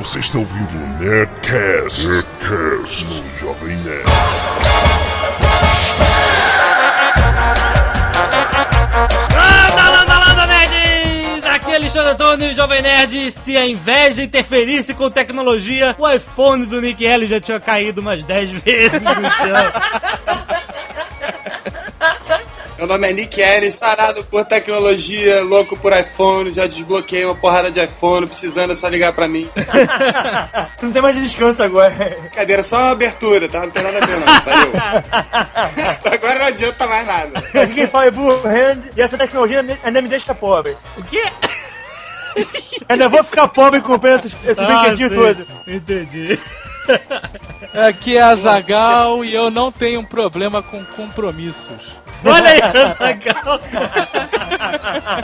Você está ouvindo o Nerdcast, Nerdcast no Jovem Nerd. Landa, landa, landa, nerds! Aqui é Alexandre Antônio, Jovem Nerd. Se a inveja interferisse com tecnologia, o iPhone do Nick L já tinha caído umas 10 vezes no chão. Meu nome é Nick Ellis, parado por tecnologia, louco por iPhone, já desbloqueei uma porrada de iPhone, precisando é só ligar pra mim. Não tem mais descanso agora. Cadeira só uma abertura, tá? Não tem nada a ver não, valeu. Agora não adianta mais nada. Aqui quem fala é Blue Hand e essa tecnologia ainda me deixa pobre. O quê? Ainda vou ficar pobre comprando esses, esses brinquedinhos sim. todos. Entendi. Aqui é a Zagal e eu não tenho problema com compromissos. Olha aí, Azaghal.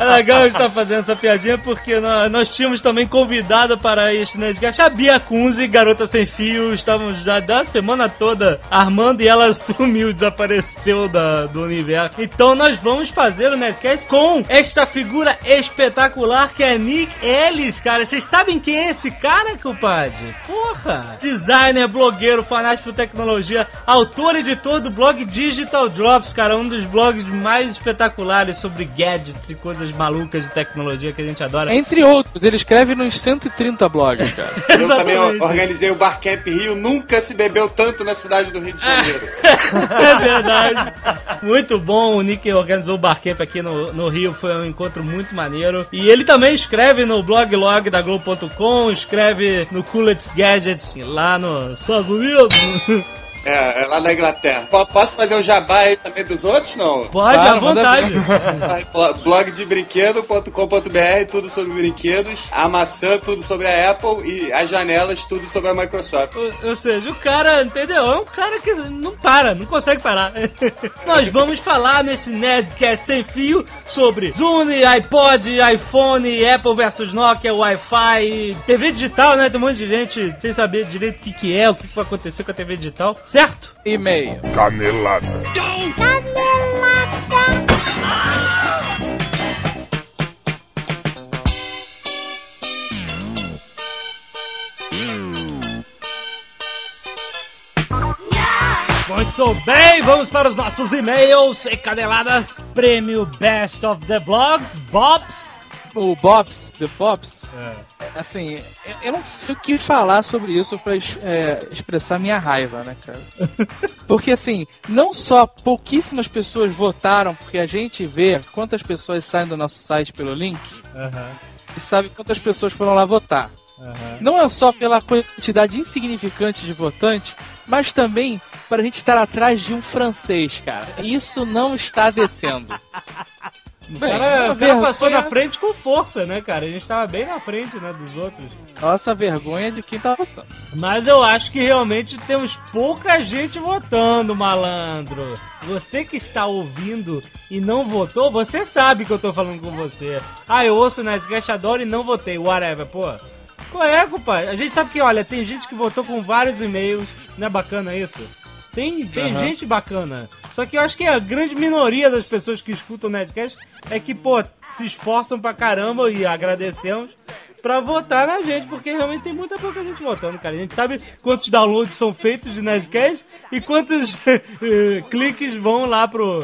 Azaghal está fazendo essa piadinha porque nós, nós tínhamos também convidada para este Nerdcast a Bia Kunze, garota sem fio. Estávamos já da semana toda armando e ela sumiu, desapareceu da, do universo. Então nós vamos fazer o Nerdcast com esta figura espetacular que é Nick Ellis, cara. Vocês sabem quem é esse cara, compadre? Porra! Designer, blogueiro, fanático por tecnologia, autor e editor do blog Digital Drops, cara. Um dos blogs mais espetaculares sobre gadgets e coisas malucas de tecnologia que a gente adora. Entre outros, ele escreve nos 130 blogs, cara. Eu também organizei o Barcamp Rio, nunca se bebeu tanto na cidade do Rio de Janeiro. É verdade. Muito bom. O Nick organizou o Barcamp aqui no, no Rio. Foi um encontro muito maneiro. E ele também escreve no bloglog da Globo.com, escreve no Coolest Gadgets lá nos Estados Unidos. É, é lá na Inglaterra. Po- Posso fazer o jabá aí também dos outros, não? Pode, Claro, à vontade. Blo- Blog de brinquedo.com.br, tudo sobre brinquedos. A maçã, tudo sobre a Apple. E as janelas, tudo sobre a Microsoft. Ou, ou seja, o cara, entendeu? É um cara que não para, não consegue parar. Nós vamos falar nesse Nerdcast sem fio sobre Zune, iPod, iPhone, Apple versus Nokia, Wi-Fi, TV digital, né? Tem um monte de gente sem saber direito o que, que é, o que, que vai acontecer com a TV digital, certo? E-mail. Canelada. Muito bem, vamos para os nossos e-mails e caneladas. Prêmio Best of the Blogs, Bobs. O Bobs, The Bobs, assim, eu, não sei o que falar sobre isso pra é, expressar minha raiva, né, cara? Porque, assim, não só pouquíssimas pessoas votaram, porque a gente vê quantas pessoas saem do nosso site pelo link e sabe quantas pessoas foram lá votar. Não é só pela quantidade insignificante de votantes, mas também para a gente estar atrás de um francês, cara. Isso não está descendo. O Bem, cara, o cara passou na frente com força, né, cara? A gente tava bem na frente, né, dos outros. Nossa vergonha de quem tá votando. Mas eu acho que realmente temos pouca gente votando, malandro. Você que está ouvindo e não votou, você sabe que eu tô falando com você. Ah, eu ouço o Nerdcast, adoro e não votei, whatever, pô. Qual é, compadre? A gente sabe que, olha, tem gente que votou com vários e-mails, não é bacana isso? Tem, tem Aham. gente bacana. Só que eu acho que a grande minoria das pessoas que escutam o Nerdcast é que, pô, se esforçam pra caramba e agradecemos pra votar na gente, porque realmente tem muita pouca gente votando, cara. A gente sabe quantos downloads são feitos de Nerdcast e quantos eh, cliques vão lá pro,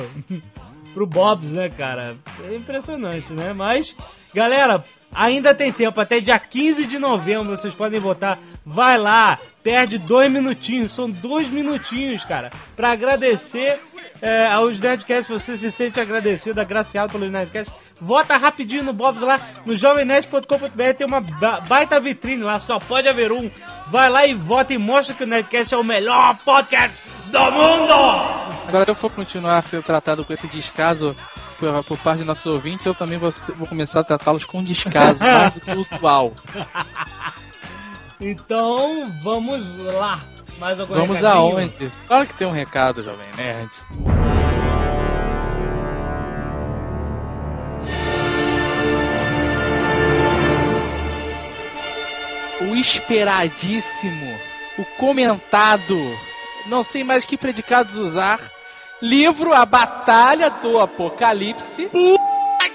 pro Bob's, né, cara? É impressionante, né? Mas, galera, ainda tem tempo, até dia 15 de novembro vocês podem votar. Vai lá, perde dois minutinhos, são dois minutinhos, cara, pra agradecer é, aos Nerdcasts. Se você se sente agradecido, agraciado pelos Nerdcasts, vota rapidinho no Bob's lá, no jovemnerd.com.br tem uma ba- baita vitrine lá, só pode haver um. Vai lá e vota e mostra que o Nerdcast é o melhor podcast do mundo! Agora, se eu for continuar a ser tratado com esse descaso por, por parte dos nossos ouvintes, eu também vou, vou começar a tratá-los com descaso, mais do que o usual. Então, vamos lá. Mais algum Vamos recadinho? aonde? Claro que tem um recado, Jovem Nerd. O esperadíssimo, o comentado, não sei mais que predicados usar, livro A Batalha do Apocalipse.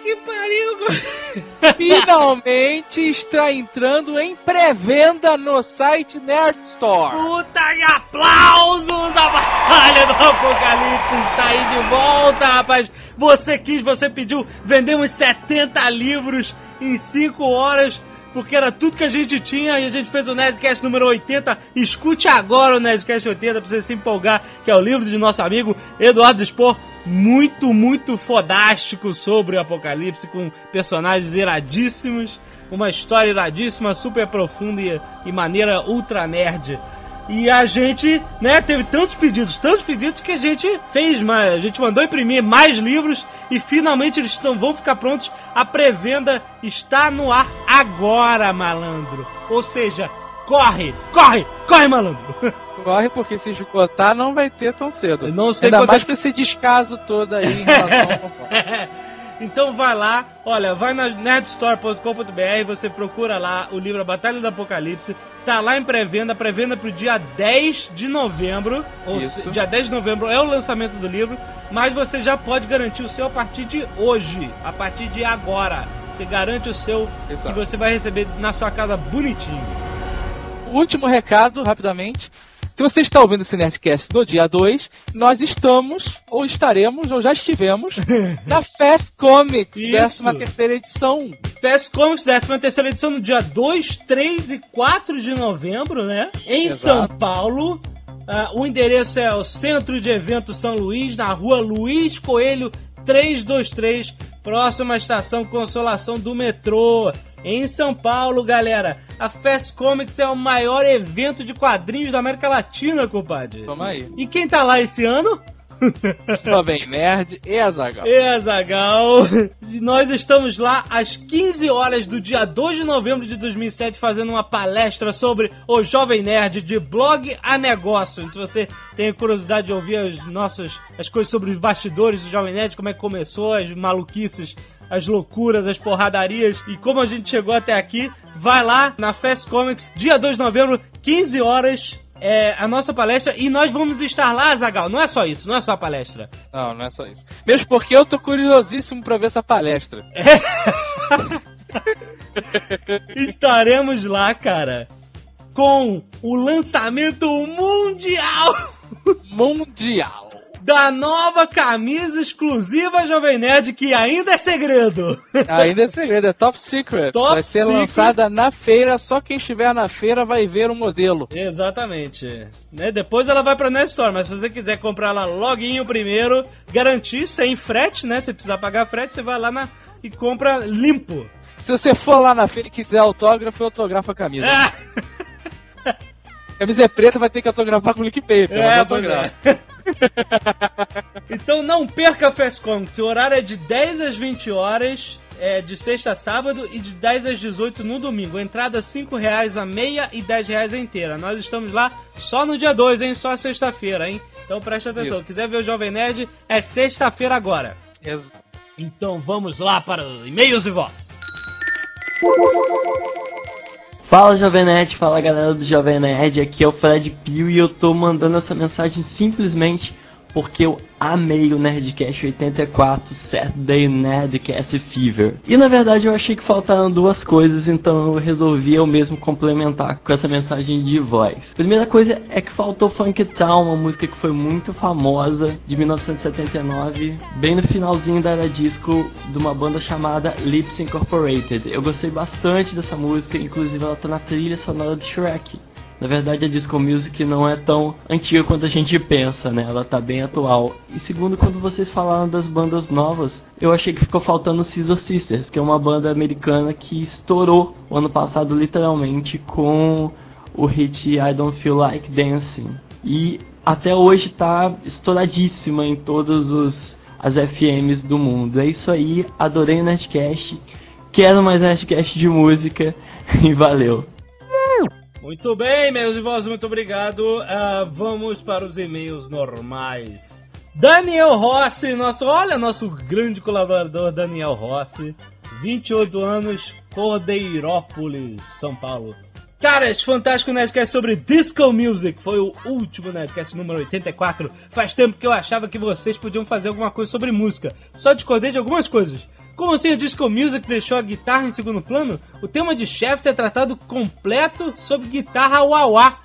que pariu! finalmente está entrando em pré-venda no site Nerd Store. Puta e aplausos! A Batalha do Apocalipse está aí de volta, rapaz! Você quis, você pediu, vendemos 70 livros em 5 horas porque era tudo que a gente tinha e a gente fez o Nerdcast número 80. Escute agora o Nerdcast 80 pra você se empolgar, que é o livro de nosso amigo Eduardo Spor. Muito, muito fodástico sobre o apocalipse, com personagens iradíssimos, uma história iradíssima, super profunda e, e maneira ultra nerd. E a gente, né, teve tantos pedidos, tantos pedidos que a gente fez mais. A gente mandou imprimir mais livros e finalmente eles estão, vão ficar prontos. A pré-venda está no ar agora, malandro. Ou seja, corre, corre, corre, malandro. Corre, porque se esgotar não vai ter tão cedo. Não sei Ainda quanto- mais com esse descaso todo aí em relação ao... Então vai lá, olha, vai na nerdstore.com.br, você procura lá o livro A Batalha do Apocalipse, tá lá em pré-venda, pré-venda pro dia 10 de novembro, ou Isso. dia 10 de novembro é o lançamento do livro, mas você já pode garantir o seu a partir de hoje, a partir de agora. Você garante o seu Exato. e você vai receber na sua casa bonitinho. Último recado, rapidamente. Se você está ouvindo esse Nerdcast no dia 2, nós estamos, ou estaremos, ou já estivemos, na Fast Comics, Isso. 13 terceira edição. Fast Comics, 13 terceira edição, no dia 2, 3 e 4 de novembro, né? Em Exato. São Paulo. Ah, o endereço é o Centro de Eventos São Luís, na rua Luiz Coelho 323, próxima à estação Consolação do metrô. Em São Paulo, galera, a Fast Comics é o maior evento de quadrinhos da América Latina, compadre. Toma aí. E quem tá lá esse ano? Jovem Nerd e Azagal. E Azagal. Nós estamos lá às 15 horas do dia 2 de novembro de 2007 fazendo uma palestra sobre o Jovem Nerd de blog a negócio. Se você tem curiosidade de ouvir as nossas as coisas sobre os bastidores do Jovem Nerd, como é que começou, as maluquices, as loucuras, as porradarias e como a gente chegou até aqui, vai lá na Fast Comics, dia 2 de novembro, 15 horas. É a nossa palestra e nós vamos estar lá, Zagal. Não é só isso, não é só a palestra. Não, não é só isso. Mesmo porque eu tô curiosíssimo pra ver essa palestra. Estaremos lá, cara, com o lançamento mundial Mundial. Da nova camisa exclusiva Jovem Nerd, que ainda é segredo. Ainda é segredo, é top secret. Top vai ser secret. lançada na feira, só quem estiver na feira vai ver o modelo. Exatamente. Né? Depois ela vai pra Nerd Store, mas se você quiser comprar ela loguinho primeiro, garantir sem frete, né? Se precisar pagar frete, você vai lá na... e compra limpo. Se você for lá na feira e quiser autógrafo, autografa a camisa. Ah, Camisa é preta, vai ter que autografar com link paper. mas É, autografa. pois é. então não perca a Comics. O horário é de 10 às 20 horas, é de sexta a sábado, e de 10 às 18 no domingo. Entrada 5 reais a meia e 10 reais a inteira. Nós estamos lá só no dia 2, hein? Só sexta-feira, hein? Então presta atenção. Isso. Quiser ver o Jovem Nerd, é sexta-feira agora. Exato. Então vamos lá para e-mails e voz. Fala Jovem Nerd, fala galera do Jovem Nerd, aqui é o Fred Pio e eu tô mandando essa mensagem simplesmente porque eu amei o Nerdcast 84 Saturday Nerdcast Fever. E na verdade eu achei que faltaram duas coisas, então eu resolvi eu mesmo complementar com essa mensagem de voz. Primeira coisa é que faltou Funk Town, uma música que foi muito famosa, de 1979, bem no finalzinho da era disco de uma banda chamada Lips Incorporated. Eu gostei bastante dessa música, inclusive ela tá na trilha sonora de Shrek. Na verdade, a disco music não é tão antiga quanto a gente pensa, né? Ela tá bem atual. E segundo, quando vocês falaram das bandas novas, eu achei que ficou faltando Scissor Sisters, que é uma banda americana que estourou o ano passado, literalmente, com o hit I Don't Feel Like Dancing. E até hoje tá estouradíssima em todas os, as FMs do mundo. É isso aí, adorei o Nerdcast, quero mais Nerdcast de música e valeu. Muito bem, meus irmãos, muito obrigado. Ah, vamos para os e-mails normais. Daniel Rossi, nosso, olha, nosso grande colaborador Daniel Rossi, 28 anos, Cordeirópolis, São Paulo. Cara, esse fantástico Nerdcast sobre Disco Music foi o último Nerdcast número 84. Faz tempo que eu achava que vocês podiam fazer alguma coisa sobre música. Só discordei de algumas coisas. Como assim a Disco Music deixou a guitarra em segundo plano? O tema de Shaft é tratado completo sobre guitarra wah-wah.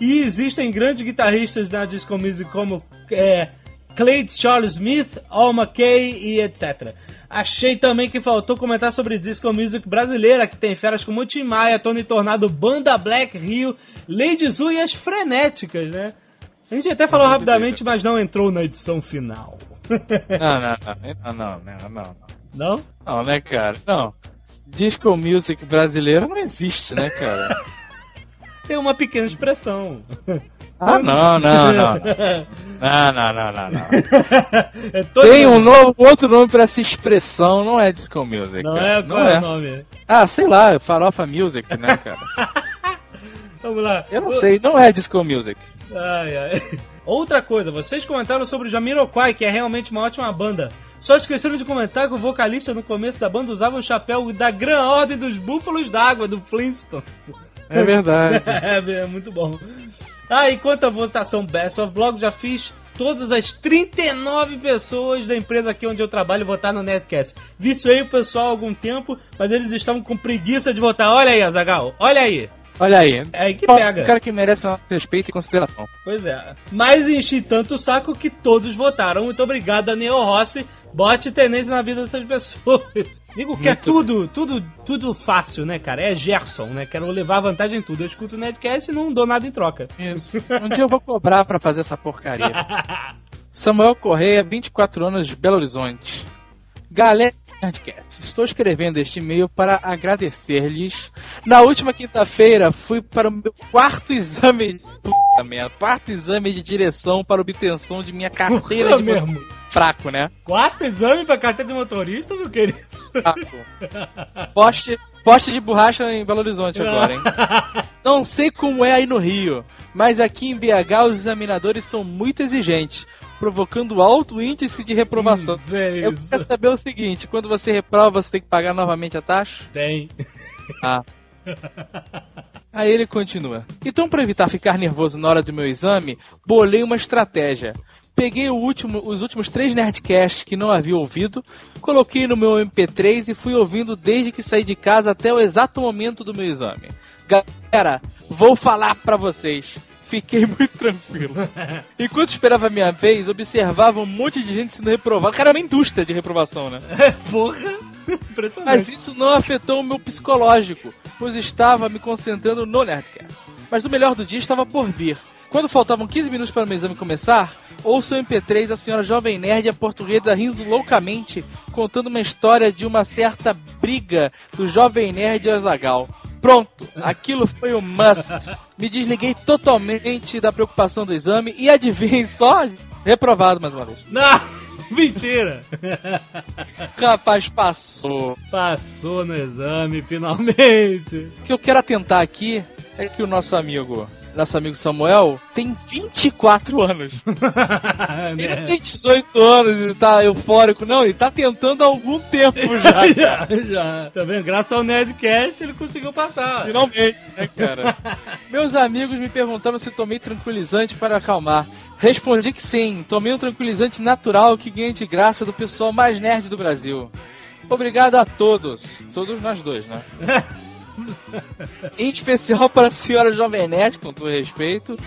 E existem grandes guitarristas na Disco Music como é, Clayton Charles Smith, Al McKay e etc. Achei também que faltou comentar sobre Disco Music brasileira, que tem feras como Tim Maia, Tony Tornado, Banda Black Rio, Lady Zu e as Frenéticas, né? A gente até falou rapidamente, mas não entrou na edição final. Não, não, não, não, não, não. Não? Não, né, cara? Não. Disco Music brasileira não existe, né, cara? Tem uma pequena expressão. Ah, não, não, não. Não, não, não, não, não. É Tem um novo, outro nome pra essa expressão, não é Disco Music. Não cara. é? Qual é o nome? Ah, sei lá, Farofa Music, né, cara? Vamos lá. Eu não sei, não é Disco Music. Ai, ai. Outra coisa, vocês comentaram sobre o Jamiroquai, que é realmente uma ótima banda. Só esqueceram de comentar que o vocalista no começo da banda usava o chapéu da Gran Ordem dos Búfalos d'Água, do Flintstones. É verdade. é, é muito bom. Ah, e quanto à votação Best of Blog, já fiz todas as 39 pessoas da empresa aqui onde eu trabalho votar no Netcast. Vi isso aí o pessoal há algum tempo, mas eles estavam com preguiça de votar. Olha aí, Azagal, olha aí. Olha aí. É aí que O pega. cara que merece nosso respeito e consideração. Pois é. Mas enchi tanto o saco que todos votaram. Muito obrigado, Daniel Rossi. Bote tenência na vida dessas pessoas. Digo que é Muito tudo, tudo, tudo fácil, né, cara? É Gerson, né? Quero levar vantagem em tudo. Eu escuto o Nedcast e não dou nada em troca. Isso. Um dia eu vou cobrar pra fazer essa porcaria. Samuel Correia, 24 anos de Belo Horizonte. Galera Nerdcast, estou escrevendo este e-mail para agradecer-lhes. Na última quinta-feira fui para o meu quarto exame. Puta merda, quarto exame de direção para obtenção de minha carteira de motorista. mesmo. Fraco, né? Quarto exame pra carteira de motorista, meu querido. Fraco. Poste, poste de borracha em Belo Horizonte agora, hein? Não sei como é aí no Rio, mas aqui em BH os examinadores são muito exigentes, provocando alto índice de reprovação. Hum, é Eu quero saber o seguinte: quando você reprova, você tem que pagar novamente a taxa? Tem. Ah. Aí ele continua. Então, para evitar ficar nervoso na hora do meu exame, bolei uma estratégia. Peguei o último- os últimos três Nerdcasts que não havia ouvido, coloquei no meu MP3 e fui ouvindo desde que saí de casa até o exato momento do meu exame. Galera, vou falar pra vocês. Fiquei muito tranquilo. Enquanto esperava a minha vez, observava um monte de gente sendo reprovada. Cara, é uma indústria de reprovação, né? Porra. Impressionante. Mas isso não afetou o meu psicológico, pois estava me concentrando no Nerdcast. Mas o melhor do dia estava por vir. Quando faltavam 15 minutos para o meu exame começar, ouço o MP3 a senhora Jovem Nerd e a portuguesa rindo loucamente, contando uma história de uma certa briga do Jovem Nerd Azagal. Pronto, aquilo foi um must. Me desliguei totalmente da preocupação do exame e adivinhem só, reprovado mais uma vez. Não! Mentira! Rapaz, passou. Passou no exame, finalmente. O que eu quero atentar aqui é que o nosso amigo, nosso amigo Samuel, tem 24 anos. Ele não tem 18 anos, ele tá eufórico, não, ele tá tentando há algum tempo já. já, já. Tá vendo? Graças ao Nerdcast ele conseguiu passar. Finalmente, né, cara? Meus amigos me perguntaram se tomei tranquilizante para acalmar. Respondi que sim, tomei um tranquilizante natural que ganhei de graça do pessoal mais nerd do Brasil. Obrigado a todos, todos nós dois, né? Em especial para a senhora Jovem Nerd, com todo respeito,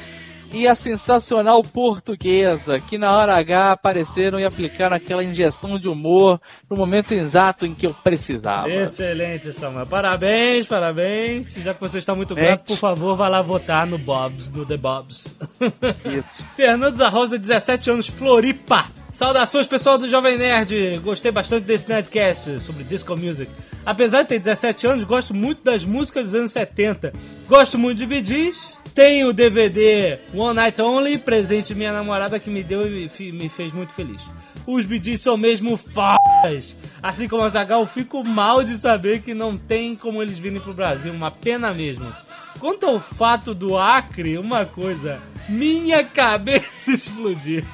e a sensacional portuguesa, que na hora H apareceram e aplicaram aquela injeção de humor no momento exato em que eu precisava. Excelente, Samuel. Parabéns, parabéns. Já que você está muito grato, por favor, vá lá votar no Bobs, no The Bobs. Fernando da Rosa, 17 anos, Floripa. Saudações, pessoal do Jovem Nerd. Gostei bastante desse Nerdcast sobre Disco Music. Apesar de ter 17 anos, gosto muito das músicas dos anos 70. Gosto muito de BDs. Tenho o DVD One Night Only, presente minha namorada que me deu e me fez muito feliz. Os BDs são mesmo fodas. Assim como a Zagal, fico mal de saber que não tem como eles virem pro Brasil. Uma pena mesmo. Quanto ao fato do Acre, uma coisa, minha cabeça explodiu.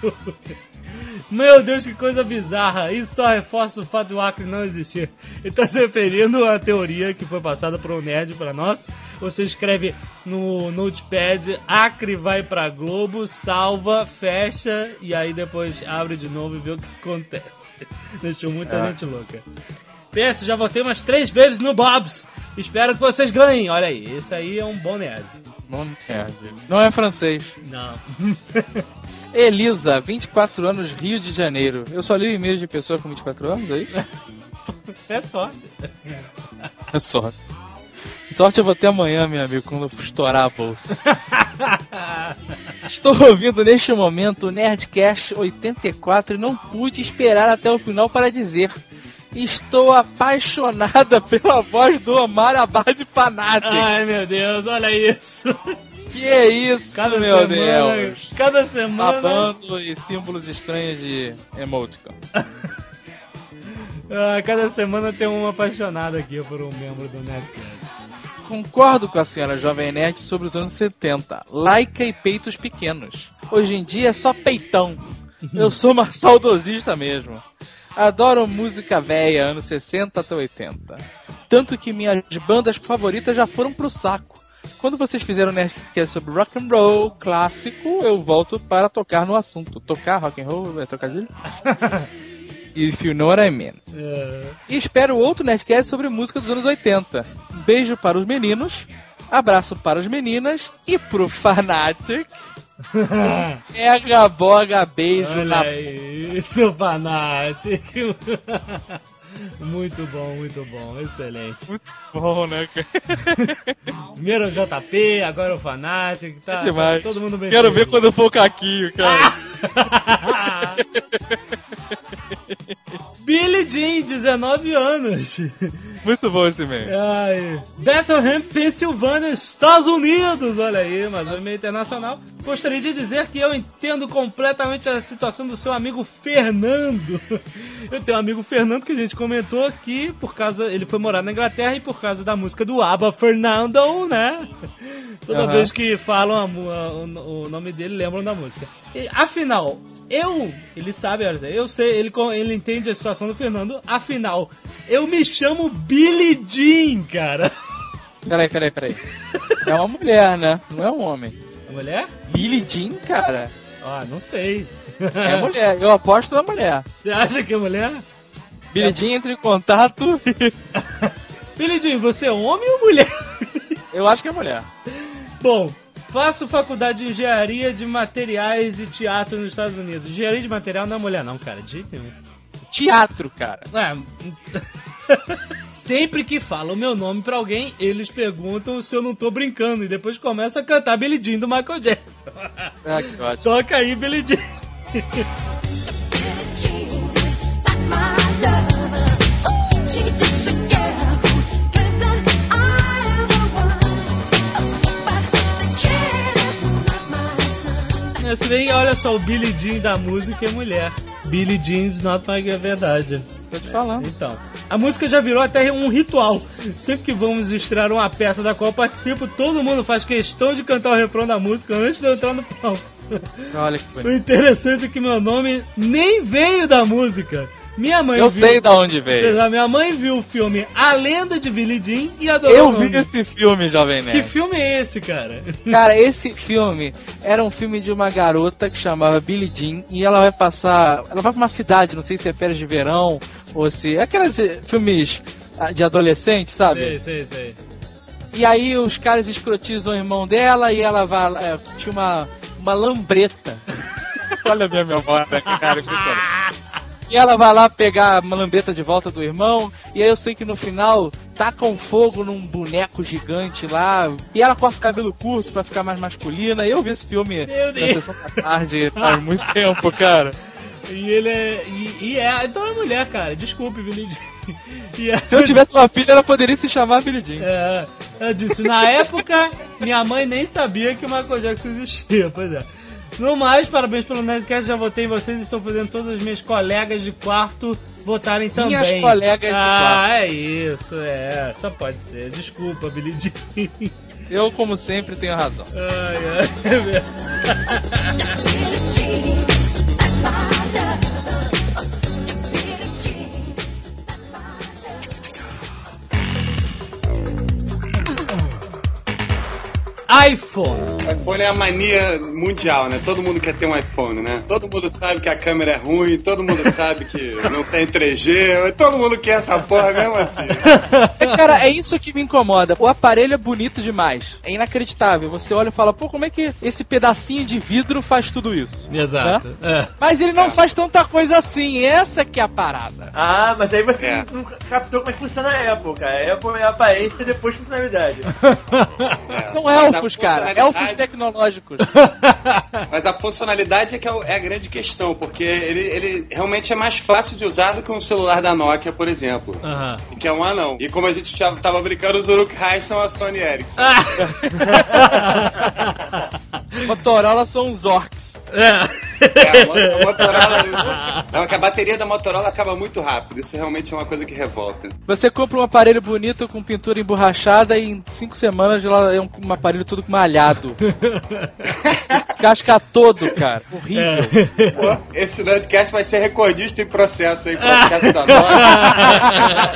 Meu Deus, que coisa bizarra! Isso só reforça o fato do Acre não existir. Ele está se referindo à teoria que foi passada por um nerd para nós. Você escreve no Notepad, Acre vai pra Globo, salva, fecha e aí depois abre de novo e vê o que acontece. Deixou muita É. gente louca. PS, já votei umas três vezes no Bob's. Espero que vocês ganhem. Olha aí, esse aí é um bom nerd. Bom nerd. Não é francês. Não. Elisa, 24 anos, Rio de Janeiro. Eu só li e-mails de pessoa com 24 anos, é isso? É sorte. É sorte. Sorte eu vou ter amanhã, meu amigo, quando eu estourar a bolsa. Estou ouvindo neste momento o Nerdcast 84 e não pude esperar até o final para dizer. Estou apaixonada pela voz do Omar Abad Fanatic. Ai, meu Deus, olha isso. Que é isso, Cada meu semana, Deus. cada semana. Babando e símbolos estranhos de emoticon. Ah, cada semana tem um apaixonado aqui por um membro do Nerdcast. Concordo com a senhora Jovem Nerd sobre os anos 70. Laica e peitos pequenos. Hoje em dia é só peitão. Eu sou uma saudosista mesmo. Adoro música velha, anos 60 até 80. Tanto que minhas bandas favoritas já foram pro saco. Quando vocês fizeram Nerdcast sobre rock and roll clássico, eu volto para tocar no assunto. Tocar rock and roll é trocadilho? If you know what I mean. É. E espero outro Nerdcast sobre música dos anos 80. Beijo para os meninos, abraço para as meninas e pro Fanatic. Mega boga beijo Olha na aí, seu fanático. Muito bom, muito bom, excelente. bom, né, cara? Primeiro o JP, agora o Fanatic, tá? É demais. Todo mundo bem Quero ver feliz. quando for o Caquinho, cara. Billy Jean, 19 anos. Muito bom esse e-mail. Ai. Bethlehem, Pensilvânia, Estados Unidos. Olha aí, mais um e-mail internacional. Gostaria de dizer que eu entendo completamente a situação do seu amigo Fernando. Eu tenho um amigo Fernando que a gente comentou aqui, por causa. Ele foi morar na Inglaterra e por causa da música do ABBA Fernando, né? Toda Aham. vez que falam a a- o, o nome dele, lembram da música. E, afinal, eu, ele sabe, eu sei, ele, ele entende a situação do Fernando. Afinal, eu me chamo Billy Jean, cara. Peraí, peraí, peraí. É uma mulher, né? Não é um homem. A mulher? Billie Jean, cara. Ah, não sei. É mulher. Eu aposto na mulher. Você acha que é mulher? Billie Jean entra em contato. Billy Jean, você é homem ou mulher? Eu acho que é mulher. Bom, faço faculdade de engenharia de materiais de teatro nos Estados Unidos. Engenharia de material não é mulher, não, cara. De. Teatro, cara. É. Sempre que falo o meu nome pra alguém, eles perguntam se eu não tô brincando e depois começam a cantar Billy Jean do Michael Jackson. Ah, que ótimo. Toca aí, Billy Jean. Se bem, olha só, o Billy Jean da música é mulher. Billy Jean's not my é verdade. Tô te falando. Então, a música já virou até um ritual. Sempre que vamos estrear uma peça da qual eu participo, todo mundo faz questão de cantar o refrão da música antes de eu entrar no palco. Olha que O bonito. interessante é que meu nome nem veio da música. Minha mãe Eu viu... sei da onde veio. A minha mãe viu o filme A Lenda de Billy Jean e adorou Eu vi esse filme, Jovem Que Nerd. filme é esse, cara? Cara, esse filme era um filme de uma garota que chamava Billie Jean e ela vai passar. Ela vai pra uma cidade, não sei se é férias de verão ou se. Aqueles filmes ah, de adolescente, sabe? Sei, sei, sei. E aí os caras escrotizam o irmão dela e ela vai. É, tinha uma, uma lambreta. Olha a minha memória, cara. E ela vai lá pegar a lambreta de volta do irmão. E aí eu sei que no final tacam fogo num boneco gigante lá. E ela corta o cabelo curto pra ficar mais masculina. E eu vi esse filme na sessão da tarde faz muito tempo, cara. E ele é. E, e é. Então é mulher, cara. Desculpe, Billy Jean. É- Se eu tivesse uma filha, ela poderia se chamar Billie Jean. É, eu disse, na época, minha mãe nem sabia que o Michael Jackson existia, pois é. No mais, parabéns pelo Nerdcast, já votei em vocês e estou fazendo todas as minhas colegas de quarto votarem também. Minhas colegas de ah, quarto. é isso, é, só pode ser. Desculpa, Billy Jean. Eu, como sempre, tenho razão. Ai, ai, é iPhone iPhone é a mania mundial, né? Todo mundo quer ter um iPhone, né? Todo mundo sabe que a câmera é ruim, todo mundo sabe que não tem 3G, mas todo mundo quer essa porra mesmo assim. É, Cara, é isso que me incomoda. O aparelho é bonito demais. É inacreditável. Você olha e fala, pô, como é que esse pedacinho de vidro faz tudo isso? Exato. É. Mas ele não faz tanta coisa assim. Essa que é a parada. Ah, mas aí você É. não captou como é que funciona a Apple, cara. A Apple é aparência e depois funcionalidade. É. São a elfos, cara. Elfos tecnológicos. Mas a funcionalidade é que é, é a grande questão, porque ele, ele realmente é mais fácil de usar do que um celular da Nokia, por exemplo. Que é um anão. E como a gente já tava brincando, os Uruk Hai são a Sony Ericsson. Motorola são os orcs. É. É, a a Motorola. Não, é que a bateria da Motorola acaba muito rápido. Isso realmente é uma coisa que revolta. Você compra um aparelho bonito com pintura emborrachada e em cinco semanas ela é um, um aparelho todo malhado. Casca todo, cara. Horrível. Pô, esse Nerdcast vai ser recordista em processo aí, processo da Nokia.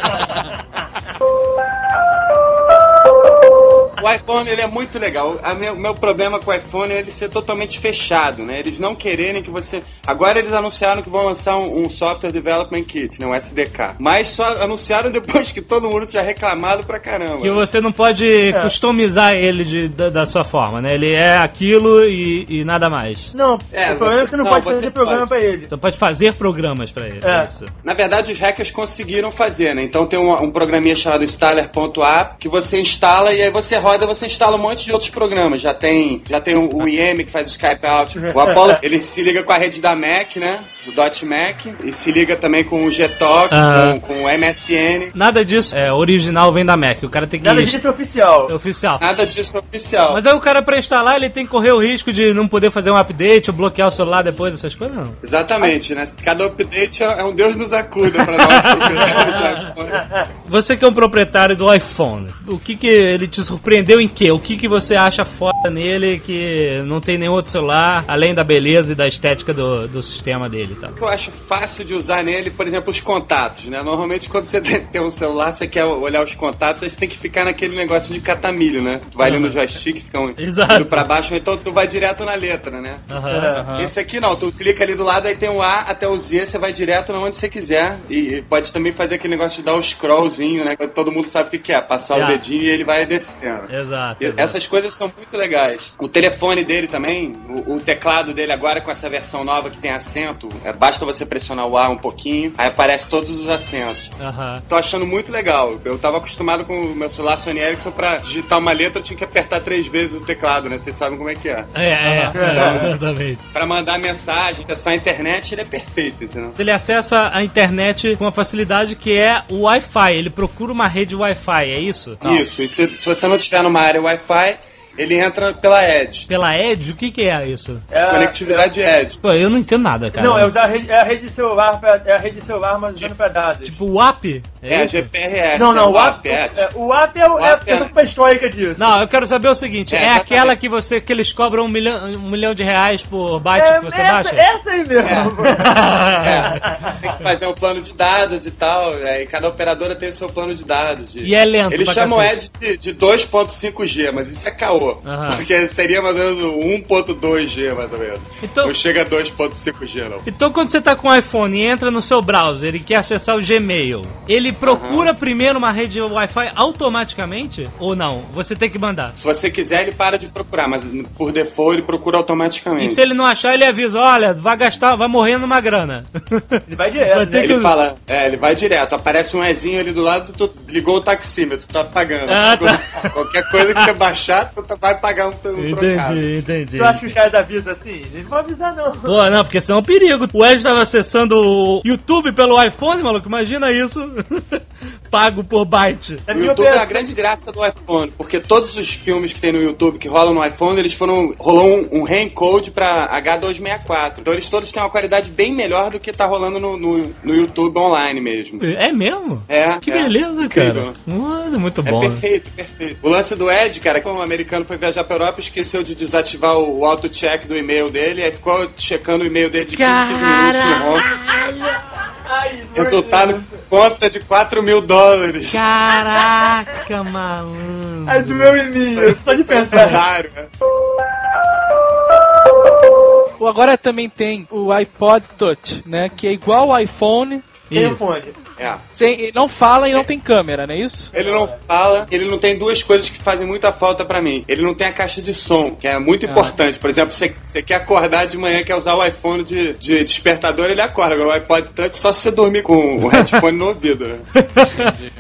O iPhone ele é muito legal. A meu, meu problema com o iPhone é ele ser totalmente fechado, né? Eles não quererem que você. Agora eles anunciaram que vão lançar um, um software development kit, né? Um SDK. Mas só anunciaram depois que todo mundo tinha reclamado pra caramba. Que você não pode customizar ele de, da, da sua forma, né? Ele é aquilo e, e nada mais. Não, É, o problema é que você não, não, pode você fazer programa pode. pra ele. Você pode fazer programas pra ele. É. Isso. Na verdade, os hackers conseguiram fazer, né? Então tem um, um programinha chamado Installer.app que você instala e aí você roda, você instala um monte de outros programas. Já tem, já tem o, o IM que faz o Skype Out. O Apollo, ele se liga com a rede da Mac, né? Do Dot Mac. E se liga também com o Gtalk, Aham. com, com o MSN. Nada disso é original vem da Mac. O cara tem que. Nada disso é oficial. É oficial. Nada disso é oficial. Mas aí o cara pra instalar ele tem que correr o risco de não poder fazer um update ou bloquear o celular depois dessas coisas, não. Exatamente, né? Cada update é é um Deus nos acuda pra nós. proprietários de iPhone. Você que é um proprietário do iPhone, o que que ele te surpreendeu em quê? O que que você acha foda nele que não tem nenhum outro celular, além da beleza e da estética do, do sistema dele e tal? O que eu acho fácil de usar nele, por exemplo, os contatos, né? Normalmente quando você tem tem um celular, você quer olhar os contatos, aí você tem que ficar naquele negócio de catamilho, né? Tu vai ali no joystick, fica um Exato. pra baixo, então tu vai direto na letra, né? Aham, aham. Esse aqui não, tu clica ali do lado, aí tem o A até o Z, você vai direto na onde você quiser. E, e pode também fazer aquele negócio de dar o scrollzinho, né? Todo mundo sabe o que que é, passar Já. o dedinho e ele vai descendo. Exato. E exato. Essas coisas são muito legais. O telefone dele também, o, o teclado dele agora com essa versão nova que tem acento, é, basta você pressionar o A um pouquinho, aí aparece todos os acentos. Aham. Tô achando muito legal. Eu tava acostumado com o meu celular Sony Ericsson pra digitar uma letra, eu tinha que apertar três vezes o teclado, né? Vocês sabem como é que é. É, é, é, exatamente. Pra mandar mensagem, acessar a internet, ele é perfeito, entendeu? Ele acessa a internet com uma facilidade que é o Wi-Fi. Ele procura uma rede Wi-Fi, é isso? Não. Isso, e se, se você não estiver numa área Wi-Fi, ele entra pela Edge. Pela Edge? O que que é isso? É a- Conectividade Edge. Pô, eu não entendo nada, cara. Não, é, o da rede, é a rede de celular, pra, é a rede de celular, mas usando pra dados. Tipo o app? É, a isso? GPRS. não, não, é o app, é, é, o app é, o- é a app é- versão histórica disso. Não, eu quero saber o seguinte: É, é, aquela que você que eles cobram um milhão, um milhão de reais por byte é, que você essa, baixa? essa aí mesmo. É, tem que fazer um plano de dados e tal. é, e cada operadora tem o seu plano de dados. E é lento Eles chamam. Edge de, de 2.5G, mas isso é caô. Aham. Porque seria mais ou menos 1.2G, mais ou menos. Então- Não chega a 2.5G, não. Então, quando você tá com o iPhone e entra no seu browser e quer acessar o Gmail, ele procura primeiro uma rede Wi-Fi automaticamente? Ou não? Você tem que mandar. Se você quiser, ele para de procurar, mas por default ele procura E automaticamente. se ele não achar, ele avisa: olha, vai gastar, vai morrer numa grana. Ele vai direto, Vai né? que- Ele fala, é, ele vai direto, aparece um Ezinho ali do lado, tu ligou o taxímetro, tu tá pagando. Ah, tá. Qualquer coisa que você baixar, tu tá- vai pagar um, um trocado. entendi, entendi. Tu acha que os caras avisam assim? Eles não vão avisar, não. Pô, não, porque senão é um perigo. O Ed tava acessando o YouTube pelo iPhone, maluco. Imagina isso. Pago por byte. Na O YouTube é a grande graça do iPhone, porque todos os filmes que tem no YouTube que rolam no iPhone, eles foram. rolou um, um reencode pra H264. Então eles todos têm uma qualidade bem melhor do que tá rolando no, no, no YouTube online mesmo. É mesmo? É. Que é. beleza, Incrível. cara. Mano, muito É bom. né? perfeito, perfeito. O lance do Ed, cara, como o americano foi viajar pra Europa, esqueceu de desativar o, o auto-check do e-mail dele, aí ficou checando o e-mail dele de 15 em 15 minutos no home. Ai, Resultado, conta de 4 mil dólares. Caraca, malandro. Ai, do meu inimigo, só de pensar. Cenário, né? agora também tem o iPod Touch, né? Que é igual ao iPhone, Sem o fone. É. sem, não fala e não tem câmera, não é isso? Ele não fala, ele não tem duas coisas que fazem muita falta pra mim. Ele não tem a caixa de som, que é muito Ah. importante. Por exemplo, você, você quer acordar de manhã, quer usar o iPhone de, de despertador, ele acorda. Agora o iPod Touch só se você dormir com o headphone no ouvido. Né?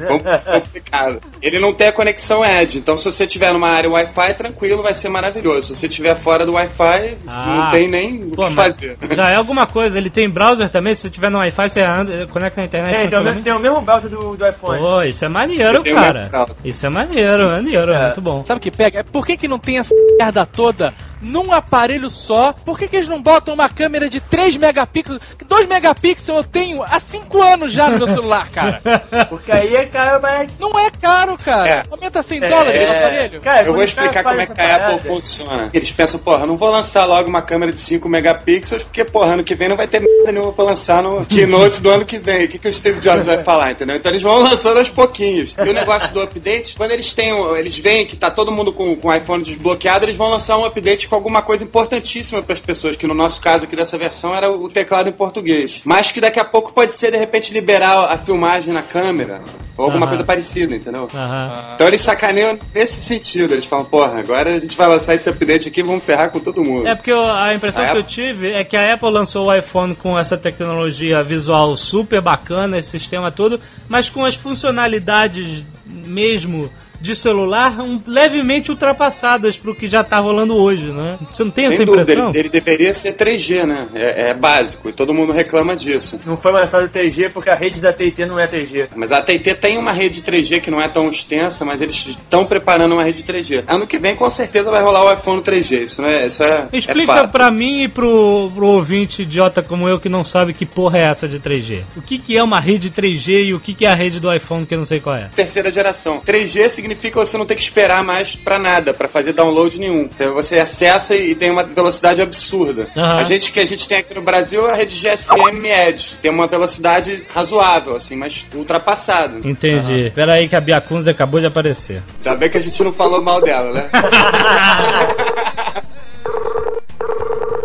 Com- complicado. Ele não tem a conexão Edge, então se você tiver numa área Wi-Fi, tranquilo, vai ser maravilhoso. Se você estiver fora do Wi-Fi, Ah. não tem nem o Pô, que mas fazer. Já é alguma coisa. Ele tem browser também. Se você tiver no Wi-Fi, você anda, conecta na internet. É, então tem o mesmo browser do, do iPhone. Pô, isso é maneiro, cara. Isso é maneiro, maneiro, É. muito bom. Sabe o que pega? É por que, que não tem essa merda toda num aparelho só? Por que, que eles não botam uma câmera de 3 megapixels? 2 megapixels eu tenho há 5 anos já no meu celular, cara. Porque aí é caro, mas. Não é caro, cara. É. Aumenta 100 dólares o aparelho. Cara, Eu vou explicar como é que a Apple funciona. Eles pensam, porra, não vou lançar logo uma câmera de 5 megapixels, porque, porra, ano que vem não vai ter merda nenhuma pra lançar no keynote do ano que vem. O que, que o Steve Jobs vai falar, entendeu? Então eles vão lançando aos pouquinhos. E o negócio do update, quando eles têm, eles veem que tá todo mundo com, com o iPhone desbloqueado, eles vão lançar um update com alguma coisa importantíssima pras pessoas, que no nosso caso aqui dessa versão era o teclado em português. Mas que daqui a pouco pode ser, de repente, liberar a filmagem na câmera, ou alguma Aham. coisa parecida, entendeu? Aham. Então eles sacaneiam nesse sentido. Eles falam, porra, agora a gente vai lançar esse update aqui e vamos ferrar com todo mundo. É porque eu- a impressão A que eu Apple- tive é que a Apple lançou o iPhone com essa tecnologia visual super bacana, esse sistema todo, mas com as funcionalidades mesmo de celular um, levemente ultrapassadas pro que já tá rolando hoje, né? Você não tem Sem essa dúvida, impressão? ele, ele deveria ser 3G, né? É, é básico e todo mundo reclama disso. Não foi lançado 3G porque a rede da TT não é 3G. Mas a AT&T tem uma rede 3G que não é tão extensa, mas eles estão preparando uma rede 3G. Ano que vem, com certeza, vai rolar o iPhone 3G. Isso, não é, isso é, é Explica pra mim e pro, pro ouvinte idiota como eu que não sabe que porra é essa de 3G. O que, que é uma rede 3G e o que, que é a rede do iPhone que eu não sei qual é? Terceira geração. 3G significa você não ter que esperar mais pra nada, pra fazer download nenhum. Você, acessa e tem uma velocidade absurda. Aham. A gente que a gente tem aqui no Brasil é a rede GSM Edge. Tem uma velocidade razoável, assim, mas ultrapassada. Entendi. Espera aí que a Biacunza acabou de aparecer. Ainda bem que a gente não falou mal dela, né?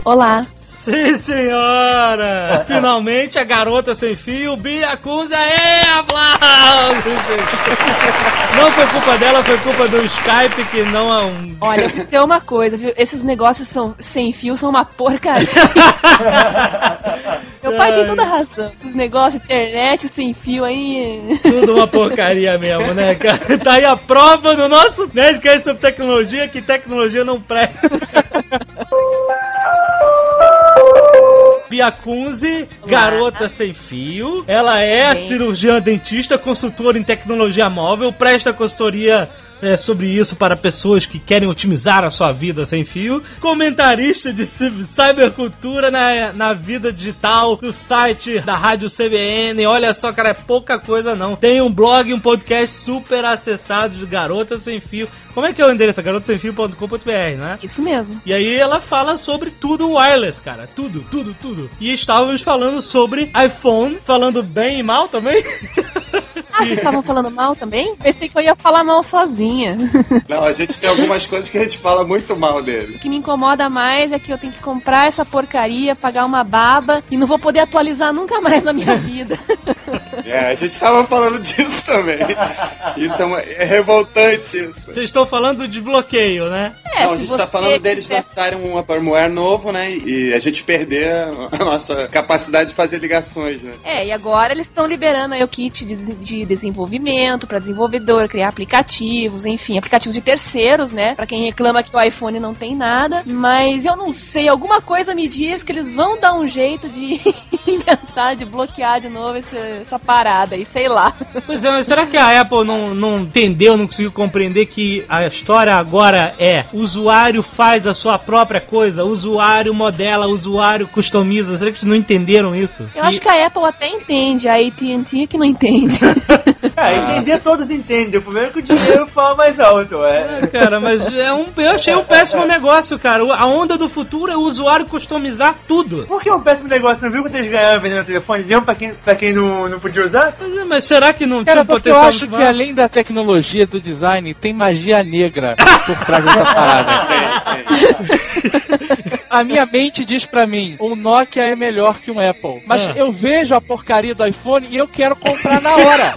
Olá. Sim, senhora! Finalmente a garota sem fio, Biacunza é aplausos! Não foi culpa dela, foi culpa do Skype que não é um. Olha, eu dizer uma coisa, viu? Esses negócios são sem fio são uma porcaria. Meu pai tem toda a razão. Esses negócios de internet sem fio aí. Tudo uma porcaria mesmo, né, cara? Tá aí a prova no nosso Nerdcast sobre tecnologia que tecnologia não presta. Biacunzi, garota sem fio. Ela é Bem. cirurgiã dentista, consultora em tecnologia móvel, presta consultoria é, sobre isso para pessoas que querem otimizar a sua vida sem fio. Comentarista de cybercultura na, na vida digital do site da Rádio CBN. Olha só, cara, é pouca coisa não. Tem um blog e um podcast super acessado de Garota Sem Fio. Como é que é o endereço? garotasemfio.com.br, né? Isso mesmo. E aí ela fala sobre tudo wireless, cara. Tudo, tudo, tudo. E estávamos falando sobre iPhone, falando bem e mal também. Ah, vocês estavam falando mal também? Pensei que eu ia falar mal sozinha. Não, a gente tem algumas coisas que a gente fala muito mal dele. O que me incomoda mais é que eu tenho que comprar essa porcaria, pagar uma baba e não vou poder atualizar nunca mais na minha vida. É, a gente tava falando disso também. Isso é, uma- é revoltante isso. Vocês estão falando do desbloqueio, né? É, Não, a gente tá você falando deles quiser- lançarem um firmware novo, né? E a gente perder a nossa capacidade de fazer ligações, né? É, e agora eles estão liberando aí o kit de, de desenvolvimento para desenvolvedor, criar aplicativos, enfim, aplicativos de terceiros, né? Pra quem reclama que o iPhone não tem nada. Mas eu não sei, alguma coisa me diz que eles vão dar um jeito de inventar, de bloquear de novo esse- essa parada aí, sei lá. Pois é, mas será que a Apple não, não entendeu, não conseguiu compreender que a história agora é o usuário faz a sua própria coisa, usuário modela, usuário customiza? Será que eles não entenderam isso? Eu acho que a Apple até entende, a AT&T que não entende. É, entender todos entendem. O problema é que o dinheiro fala mais alto. É. É, cara, mas é um, eu achei um péssimo negócio, cara. A onda do futuro é o usuário customizar tudo. Por que é um péssimo negócio? Não viu quanto eles ganharam vendendo telefone? Mesmo pra quem, pra quem não, não podia usar? Mas, é, mas será que não Cara, tinha um porque eu potencial acho que além da tecnologia do design, tem magia negra por trás dessa parada. a minha mente diz pra mim, um Nokia é melhor que um Apple. Mas Ah. eu vejo a porcaria do iPhone e eu quero comprar na hora.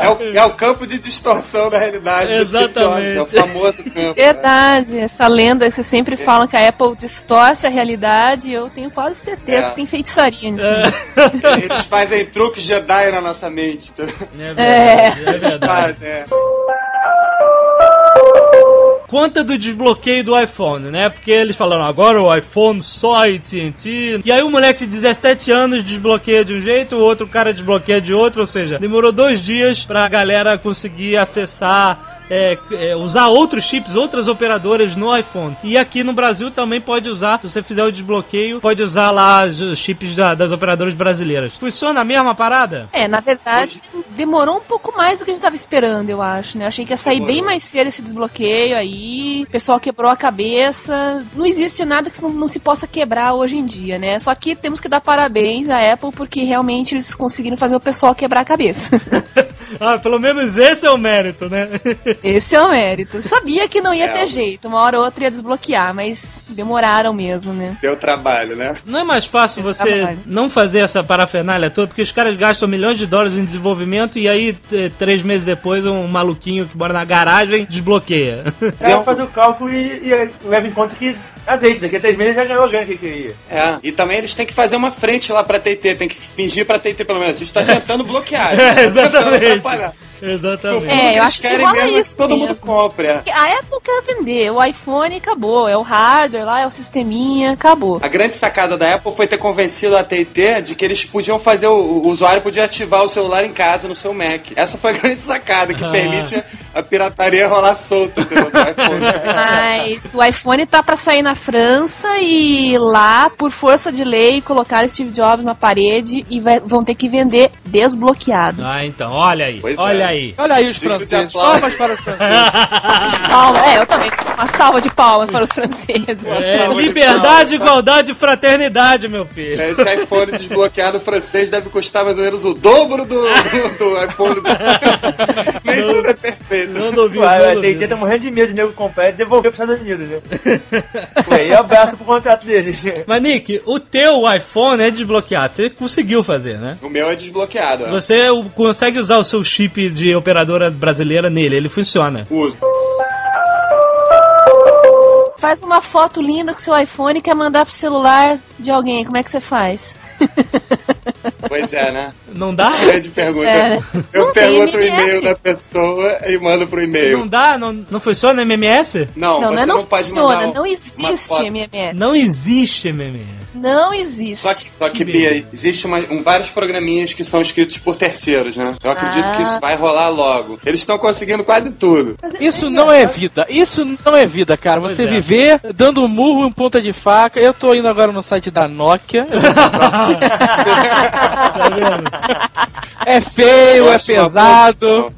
É o, é o campo de distorção da realidade do Steve Exatamente. Jobs, é o famoso campo. né? Verdade, essa lenda que vocês sempre falam que a Apple distorce a realidade, eu tenho quase certeza É. que tem feitiçaria nisso. Eles fazem truques Jedi na nossa mente. tá? É verdade, é verdade. Faz, é. Conta do desbloqueio do iPhone, né? Porque eles falaram agora o iPhone só AT&T. E aí o moleque de 17 anos desbloqueia de um jeito, o outro cara desbloqueia de outro, ou seja, demorou dois dias pra galera conseguir acessar é, é, usar outros chips, outras operadoras no iPhone. E aqui no Brasil também pode usar, se você fizer o desbloqueio, pode usar lá os chips da- das operadoras brasileiras. Funciona a mesma parada? É, na verdade, demorou um pouco mais do que a gente tava esperando, eu acho, né? Achei que ia sair bem mais cedo esse desbloqueio aí, o pessoal quebrou a cabeça. Não existe nada que não, não se possa quebrar hoje em dia, né? Só que temos que dar parabéns à Apple porque realmente eles conseguiram fazer o pessoal quebrar a cabeça. Ah, pelo menos esse é o mérito, né? Esse é o mérito. Sabia que não ia É. ter jeito, uma hora ou outra ia desbloquear, mas demoraram mesmo, né? Deu trabalho, né? Não é mais fácil você trabalho. não fazer essa parafernália toda, porque os caras gastam milhões de dólares em desenvolvimento e aí, t- três meses depois, um maluquinho que mora na garagem desbloqueia. O cara faz o cálculo e, e leva em conta que azeite, daqui a três meses já ganhou grana que queria. É. E também eles têm que fazer uma frente lá pra TT, tem que fingir pra TT pelo menos. A gente tá tentando bloquear. É, tá tentando exatamente. Exatamente. É, eu Eles acho que querem rola mesmo isso que todo mundo mesmo. compre. é. A Apple quer vender, o iPhone acabou, é o hardware lá, é o sisteminha, acabou. A grande sacada da Apple foi ter convencido a AT&T de que eles podiam fazer, o, o usuário podia ativar o celular em casa no seu Mac. Essa foi a grande sacada, que Ah. permite a pirataria rolar solta do iPhone. Mas o iPhone tá pra sair na França e lá, por força de lei, colocaram Steve Jobs na parede e vai- vão ter que vender desbloqueado. Ah, então, olha aí, Pois olha é. Aí. Olha aí os Digno franceses. Palmas para os franceses. Palma, é, eu também. Uma salva de palmas para os franceses. É, liberdade, palmas. igualdade e fraternidade, meu filho. Esse iPhone desbloqueado francês deve custar mais ou menos o dobro do, do, do iPhone. Nem tudo é perfeito. Não duvido, Ué, não. AT&T tá morrendo de medo de nego comprar e devolver pros Estados Unidos, né? e aí abraço pro contrato deles. Mas, Nick, o teu iPhone é desbloqueado. Você conseguiu fazer, né? O meu é desbloqueado. ó. Você consegue usar o seu chip de operadora brasileira nele, ele funciona. Uso. Faz uma foto linda com seu iPhone e quer mandar pro celular de alguém. Como é que você faz? Pois é, né? Não dá? Grande pergunta. É? Eu Não pergunto o e-mail da pessoa e mando pro e-mail. Não dá? Não, não funciona MMS? Não, Não, não, você é não, funciona, não existe. MMS. Não existe MMS. Não existe. Só que, só que Bia, existe uma- um, vários programinhas que são escritos por terceiros, né? Eu acredito Ah. que isso vai rolar logo. Eles estão conseguindo quase tudo. Isso não é vida. Isso não é vida, cara. Você Pois é. viver dando um murro em ponta de faca. Eu tô indo agora no site da Nokia. Tá? É feio, é pesado.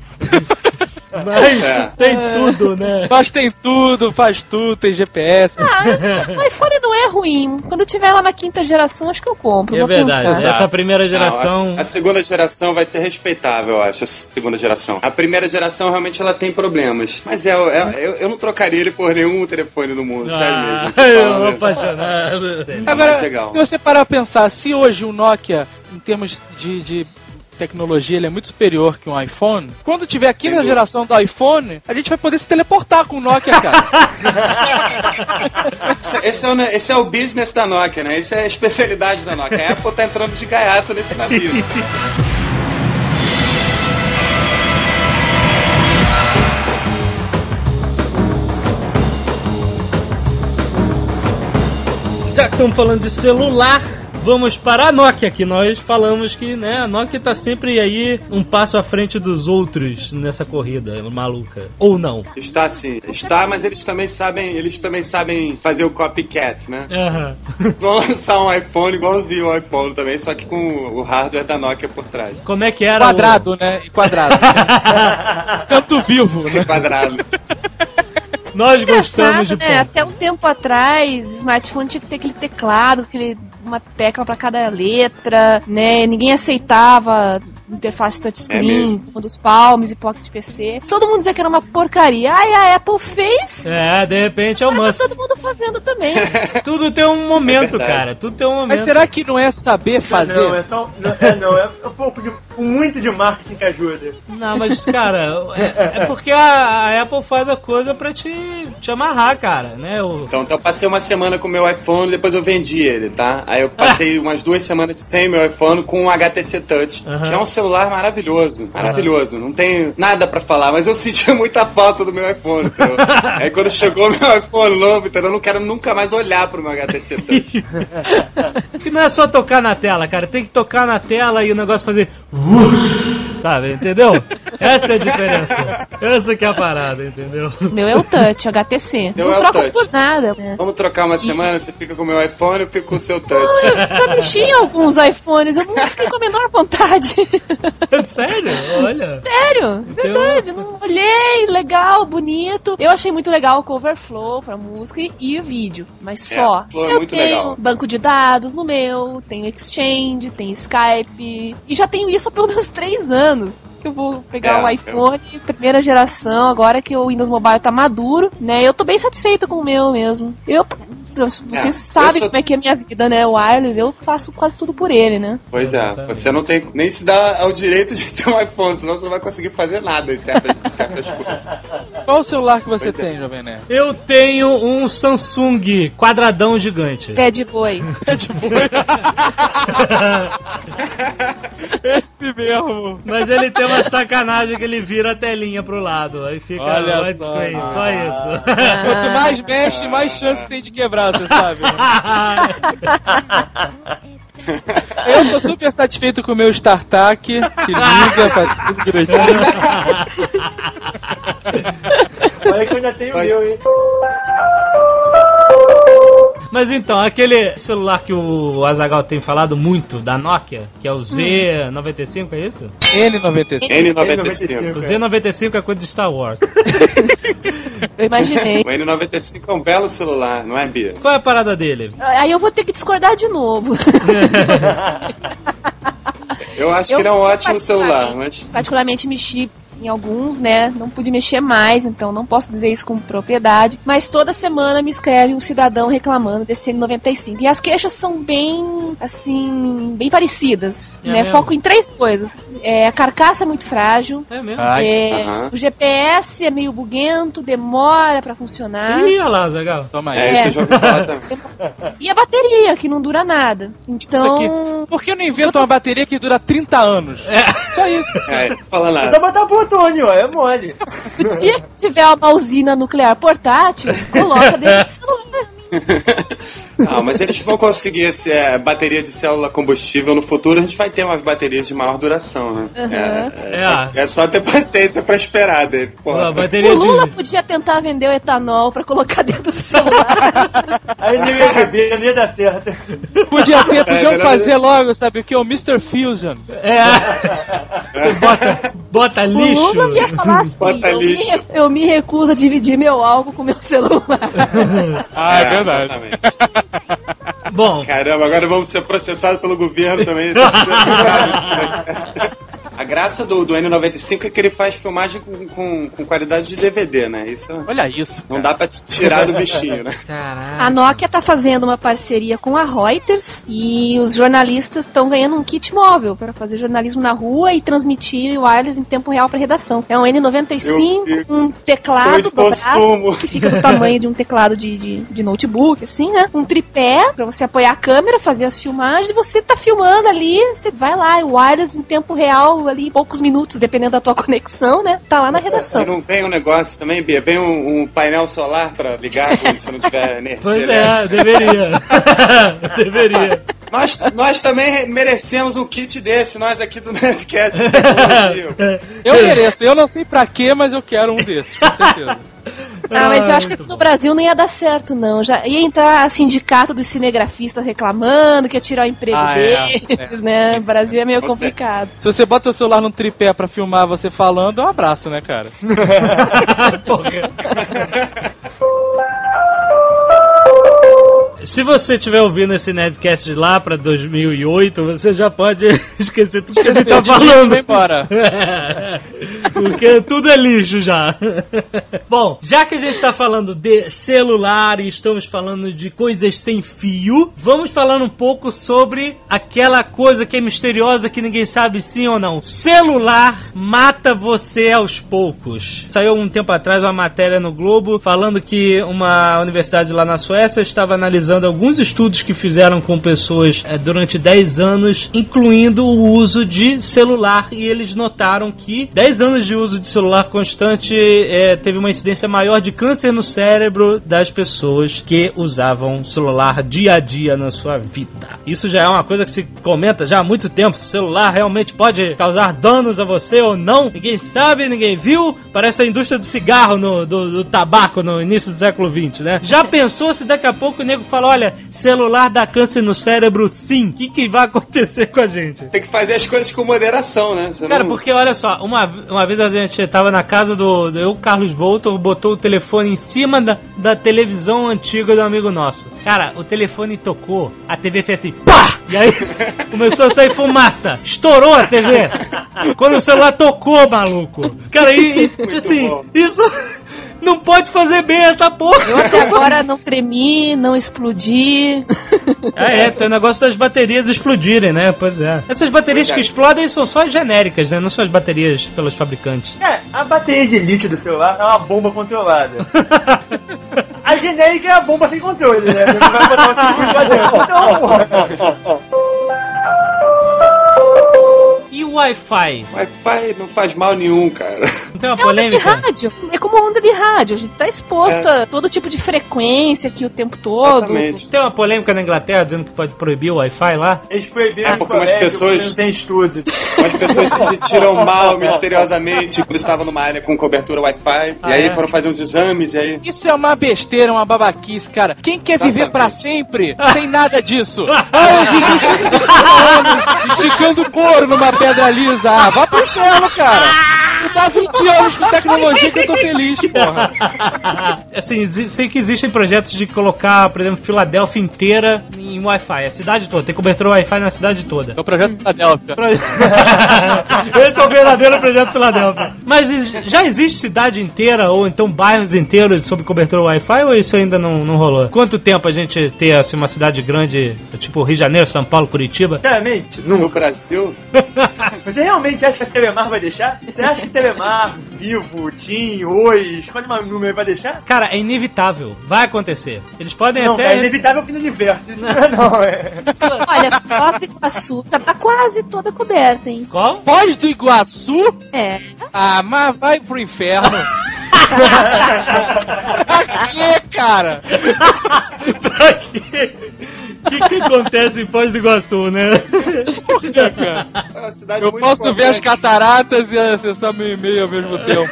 Mas É. tem tudo, né? Mas tem tudo, faz tudo, tem GPS. Ah, o iPhone não é ruim. Quando eu tiver lá na quinta geração, acho que eu compro. É verdade. pensar. Essa primeira geração. Não, a, a segunda geração vai ser respeitável, eu acho. A segunda geração. A primeira geração realmente ela tem problemas. Mas é, é- eu, eu não trocaria ele por nenhum telefone do mundo, sério mesmo. Ah, eu vou Falando. apaixonado. Agora, mais legal. se você parar a pensar, se hoje o Nokia, em termos de, de tecnologia, ele é muito superior que um iPhone, quando tiver na dúvida. geração do iPhone, a gente vai poder se teleportar com o Nokia, cara. Esse, é o, ne- esse é o business da Nokia, né? Essa é a especialidade da Nokia. A Apple tá entrando de gaiato nesse navio. Já que estamos falando de celular, vamos para a Nokia, que nós falamos que né, a Nokia tá sempre aí um passo à frente dos outros nessa corrida maluca. Ou não. Está sim. Está, mas eles também sabem, eles também sabem fazer o copycat, né? Aham. Vão lançar um iPhone igualzinho ao iPhone também, só que com o hardware da Nokia por trás. Como é que era? o- Quadrado, né? E Quadrado. Canto vivo, né? Quadrado. Nós gostamos de né? ponto. Até um tempo atrás, smartphone tinha que ter aquele teclado, aquele, uma tecla pra cada letra, né? Ninguém aceitava interface touchscreen, é dos Palms e Pocket PC. Todo mundo dizia que era uma porcaria. Ai, a Apple fez. É, de repente é o Tá todo mundo fazendo também. Tudo tem um momento, é cara. Tudo tem um momento. Mas será que não é saber fazer? Não, é só. Não, é, não, é um pouco de. muito de marketing que ajuda. Não, mas, cara, é, é porque a, a, Apple faz a coisa pra te, te amarrar, cara, né? O... Então, então, eu passei uma semana com o meu iPhone depois eu vendi ele, tá? Aí eu passei umas duas semanas sem meu iPhone com um HTC Touch, uhum. que é um celular maravilhoso, maravilhoso. Uhum. Não tem nada pra falar, mas eu sentia muita falta do meu iPhone, entendeu? Aí quando chegou meu iPhone novo, entendeu? Eu não quero nunca mais olhar pro meu HTC Touch. que não é só tocar na tela, cara. Tem que tocar na tela e o negócio fazer sabe? Entendeu? Essa é a diferença. Essa que é a parada, entendeu? Meu é o touch, HTC. Meu não é o touch. por nada. Vamos trocar uma semana, você fica com o meu iPhone, eu fico com o seu touch. eu já mexi em alguns iPhones, eu não fiquei com a menor vontade. Sério? Olha. Sério, verdade. Não olhei, legal, bonito. Eu achei muito legal o Coverflow pra música e o vídeo, mas É, só. Flow é eu muito tenho legal. banco de dados no meu, tenho Exchange, tenho Skype. E já tenho isso há pelo menos três anos. Que eu vou pegar É, o eu- iPhone, primeira geração, agora que o Windows Mobile tá maduro, né? Eu tô bem satisfeita com o meu mesmo. Eu. Vocês É, sabem eu sou- como é que é a minha vida, né? O wireless, eu faço quase tudo por ele, né? Pois é, você não tem nem se dá ao direito de ter um iPhone, senão você não vai conseguir fazer nada em certas, certas coisas. Qual o celular que você Pois é. tem, Jovem Nerd? Eu tenho um Samsung quadradão gigante. Pé de boi. Esse mesmo. Mas ele tem uma sacanagem que ele vira a telinha pro lado. Aí fica Olha só. só isso. Quanto mais mexe, mais chance tem de quebrar, você sabe. Eu tô super satisfeito com o meu StarTAC, que liga, faz tudo direitinho. Olha que eu ainda tenho o Mas- meu, hein? Mas então, aquele celular que o Azagal tem falado muito, da Nokia, que é o Z95, é isso? N95. N95. O Z95 é coisa de Star Wars. Eu imaginei. O N95 é um belo celular, não é, Bia? Qual é a parada dele? Aí eu vou ter que discordar de novo. Eu acho Eu, que ele é um ótimo celular, mas. Particularmente mexi em alguns, né? Não pude mexer mais, então não posso dizer isso com propriedade. Mas toda semana me escreve um cidadão reclamando desse N95. E as queixas são bem, assim, bem parecidas. É né? mesmo? Foco em três coisas. É, a carcaça é muito frágil. É mesmo? Ai, é, aham. O GPS é meio buguento, demora pra funcionar. Ih, olha lá, Azagal. toma aí. É, É. isso eu já ouvi falar também. E a bateria, que não dura nada. Então. Por que não inventa uma bateria que dura 30 anos? Só isso. É, fala É nada. só botar plutônio, é mole. O dia que tiver uma usina nuclear portátil, coloca dentro do celular. Não, mas eles vão conseguir esse, é, bateria de célula combustível no futuro, a gente vai ter umas baterias de maior duração, né? Uhum. É, é, É. só, é só ter paciência pra esperar dele. Pô. A O Lula de... podia tentar vender o etanol pra colocar dentro do celular. Aí não ia beber, não ia dar certo. Podia ter, podiam melhor- fazer logo, sabe o que? O Mr. Fusion. É. bota, bota O lixo. Lula ia falar assim: Bota eu me, eu me recuso a dividir meu álcool com meu celular. Ah, É, exatamente. Bom, Caramba, agora vamos ser processados pelo governo também. A graça do, do N95 é que ele faz filmagem com, com, com qualidade de DVD, né? Isso Olha isso. não dá pra tirar do bichinho, né? caralho. A Nokia tá fazendo uma parceria com a Reuters e os jornalistas estão ganhando um kit móvel para fazer jornalismo na rua e transmitir wireless em tempo real para redação. É um Eu N95, vi. um teclado dobrado que fica do tamanho de um teclado de, de, de notebook, assim, né? Um tripé para você apoiar a câmera, fazer as filmagens e você tá filmando ali, você vai lá, o wireless em tempo real ali, poucos minutos, dependendo da tua conexão, né? Tá lá na redação. E não vem um negócio também, Bia? Vem um, um painel solar pra ligar você não tiver energia. Pois é, deveria. deveria. Nós, nós também merecemos um kit desse, nós aqui do Nerdcast tecnologia. Eu mereço. Eu não sei pra quê, mas eu quero um desses, com certeza. Ah, mas eu acho que aqui no. Brasil não ia dar certo, não. Já ia entrar sindicato dos cinegrafistas reclamando que ia tirar o emprego Ah, é, deles, né? O Brasil é meio Você- complicado. Se você bota o celular num tripé pra filmar você falando, é um abraço, né, cara? se você estiver ouvindo esse Nerdcast de lá pra 2008, você já pode esquecer tudo que gente tá falando. vai embora. Porque tudo é lixo já. Bom, já que a gente está falando de celular e estamos falando de coisas sem fio, vamos falar um pouco sobre aquela coisa que é misteriosa que ninguém sabe sim ou não. Celular mata você aos poucos. Saiu um tempo atrás uma matéria no Globo falando que uma universidade lá na Suécia estava analisando alguns estudos que fizeram com pessoas eh, durante 10 anos, incluindo o uso de celular, e eles notaram que 10 anos de uso de celular constante eh, teve uma incidência maior de câncer no cérebro das pessoas que usavam celular dia a dia na sua vida. Isso já é uma coisa que se comenta já há muito tempo. O celular realmente pode causar danos a você ou não, ninguém sabe, ninguém viu. Parece a indústria do cigarro, no, do, do tabaco no início do século XX, né? Já pensou se daqui a pouco o nego fala: olha, celular dá câncer no cérebro sim? O que, que vai acontecer com a gente? Tem que fazer as coisas com moderação, né? Você Cara, não- porque olha só, uma, uma vez a gente tava na casa do, do eu, Carlos Voltor, botou o telefone em cima da, da televisão antiga do amigo nosso. Cara, o telefone tocou, a TV fez assim, pá! E aí começou a sair fumaça, estourou a TV. Quando o celular tocou, maluco. Cara, e, e assim, bom. isso não pode fazer bem essa porra. Eu até agora não tremi, não explodi. Ah, é, tem o negócio das baterias explodirem, né? Pois é. Essas baterias que Verdade. explodem são só as genéricas, né? Não são as baterias pelos fabricantes. É, a bateria de lítio do celular é uma bomba controlada. A genérica é a bomba sem controle, né? Você vai botar o circuito lá dentro. Então, porra. E o Wi-Fi? Wi-Fi não faz mal nenhum, cara. Não tem uma É onda de polêmica? rádio. É como onda de rádio. A gente tá exposto a todo tipo de frequência aqui o tempo todo. Exatamente. Tem uma polêmica na Inglaterra dizendo que pode proibir o Wi-Fi lá? Eles proibiram É, porque umas pessoas- não tem estudo. As pessoas se sentiram mal misteriosamente quando estavam numa área com cobertura Wi-Fi. Ah, e aí é? foram fazer uns exames e aí. Isso é uma besteira, uma babaquice, cara. Quem quer viver Exatamente. pra sempre sem nada disso? Ah, eu vivi 50 anos esticando couro numa pedra lisa. Ah, vá pro inferno, cara. Eu dá 20 anos com tecnologia que eu tô feliz, porra. assim, sei que existem projetos de colocar, por exemplo, Filadélfia inteira em Wi-Fi. A cidade toda. Tem cobertura Wi-Fi na cidade toda. É o projeto Filadélfia. Esse é o verdadeiro projeto Filadélfia. Mas já existe cidade inteira ou então bairros inteiros sob cobertura Wi-Fi ou isso ainda não, não rolou? Quanto tempo a gente ter assim, uma cidade grande, tipo Rio de Janeiro, São Paulo, Curitiba? Sinceramente, No. Brasil, Você realmente acha que a Telemar vai deixar? Você acha que Telemar, Vivo, TIM, Oi, escolhe um número vai deixar? Cara, é inevitável. Vai acontecer. Eles podem Não, até. é inevitável o fim do universo. Isso não é não, é. Olha, Foz do Iguaçu tá, tá quase toda coberta, hein? Qual? Foz do Iguaçu? É. Ah, mas vai pro inferno. pra quê, cara? pra quê? O que, que acontece em Foz do Iguaçu, né? Por quê, cara? é Eu muito posso ver as importante. cataratas e acessar meu e-mail ao mesmo tempo.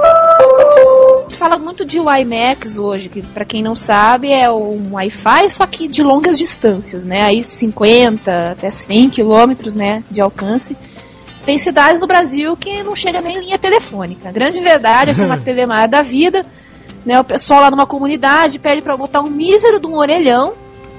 A gente fala muito de WiMAX hoje, que pra quem não sabe é um Wi-Fi, só que de longas distâncias, né? Aí 50 até 100 quilômetros, né, de alcance. Tem cidades no Brasil que não chega nem linha telefônica. A grande verdade é que uma telemar da vida, né, o pessoal lá numa comunidade pede pra botar um mísero de um orelhão.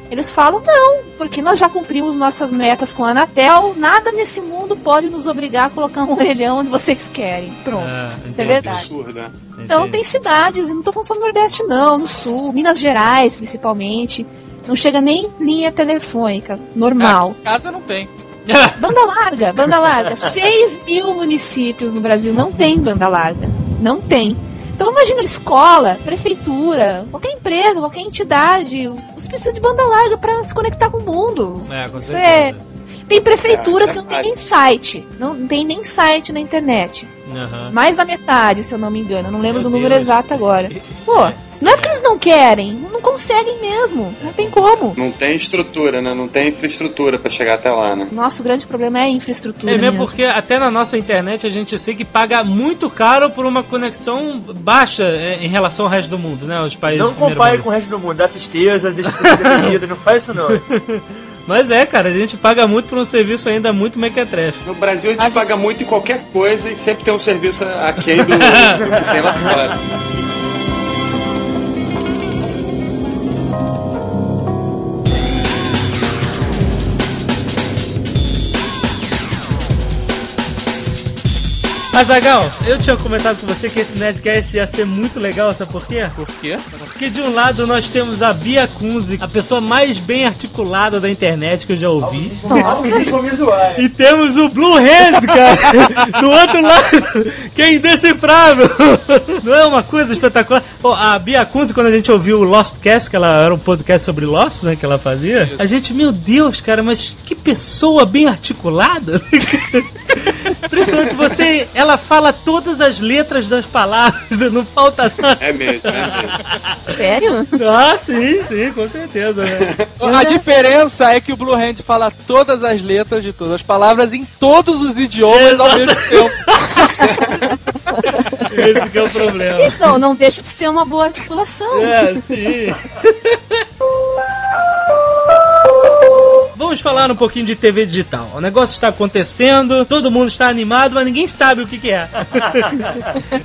Eles falam, não, porque nós já cumprimos nossas metas com a Anatel, nada nesse mundo pode nos obrigar a colocar um orelhão onde vocês querem. Pronto. Ah, Isso é verdade. Absurdo, né? Então tem cidades, não tô falando só no Nordeste não, no Sul, Minas Gerais principalmente, não chega nem linha telefônica, normal. Ah, casa não tem. Banda larga, banda larga. 6 mil municípios no Brasil não tem banda larga. Não tem. Então imagina escola, prefeitura, qualquer empresa, qualquer entidade, você precisa de banda larga para se conectar com o mundo. É, com Isso certeza. Tem prefeituras É, que não tem acho- nem site, não, tem nem site na internet. Aham. Mais da metade, se eu não me engano. Eu não lembro Meu do número Deus. exato agora. Pô, não é porque eles não querem, não conseguem mesmo. Não tem como. Não tem estrutura, né? Não tem infraestrutura pra chegar até lá, né? Nosso grande problema é a infraestrutura. É mesmo mesmo. porque até na nossa internet a gente sei que paga muito caro por uma conexão baixa é, em relação ao resto do mundo, né? Os países Não compare com o resto do mundo. Dá tristeza, deixa tudo deprimido. Não faz isso não. Mas é, cara, a gente paga muito por um serviço ainda muito mequetrefe. No Brasil a gente paga muito em qualquer coisa e sempre tem um serviço aquém do, do que tem lá fora. Azagal, eu tinha comentado com você que esse Nerdcast ia ser muito legal, sabe por quê? Por quê? Porque de um lado nós temos a Bia Kunze, a pessoa mais bem articulada da internet que eu já ouvi. Nossa. E temos o Blue Hand, cara, do outro lado, que é indecifrável. Não é uma coisa espetacular? Pô, a Bia Kunze, quando a gente ouviu o Lost Cast, que ela era um podcast sobre Lost, né, que ela fazia, a gente, meu Deus, cara, mas que pessoa bem articulada. Principalmente você, ela fala todas as letras das palavras, não falta nada. É mesmo, é mesmo. Sério? Ah, sim, sim, com certeza, né? A diferença é que o Blue Hand fala todas as letras de todas as palavras em todos os idiomas ao mesmo tempo. Esse que é o problema. Então, não deixa de ser uma boa articulação. É, sim. Vamos falar um pouquinho de TV digital. O negócio está acontecendo, todo mundo está animado, mas ninguém sabe o que, que é.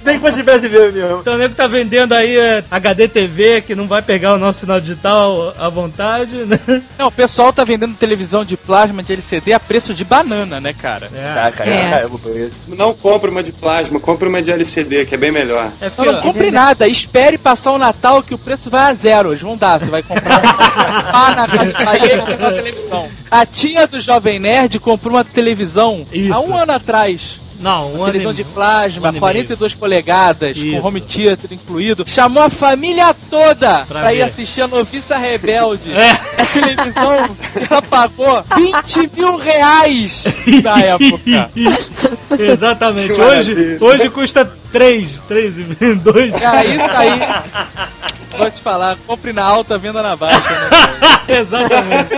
Nem que fosse brasileiro mesmo. Então o nego tá vendendo aí é, HD TV, que não vai pegar o nosso sinal digital à vontade, né? Não, o pessoal tá vendendo televisão de plasma de LCD a preço de banana, né, cara? Tá, cara, É. isso. Não compre uma de plasma, compre uma de LCD, que é bem melhor. É Não, porque, não ó, compre nada, espere passar o Natal que o preço vai a zero. Eles vão dar, você vai comprar ah, na casa do Bahia uma. A tia do Jovem Nerd comprou uma televisão Isso. há um ano atrás. não, um ano televisão de plasma, um ano e 42 polegadas, Isso. com home theater incluído. Chamou a família toda Pra pra, ir assistir a Noviça Rebelde. É. A televisão que ela pagou 20 mil reais na época. Exatamente. Que Hoje, maravilha. hoje custa 3, 3 e 2. Cara, isso aí. Vou te falar, compre na alta, venda na baixa, né? Exatamente.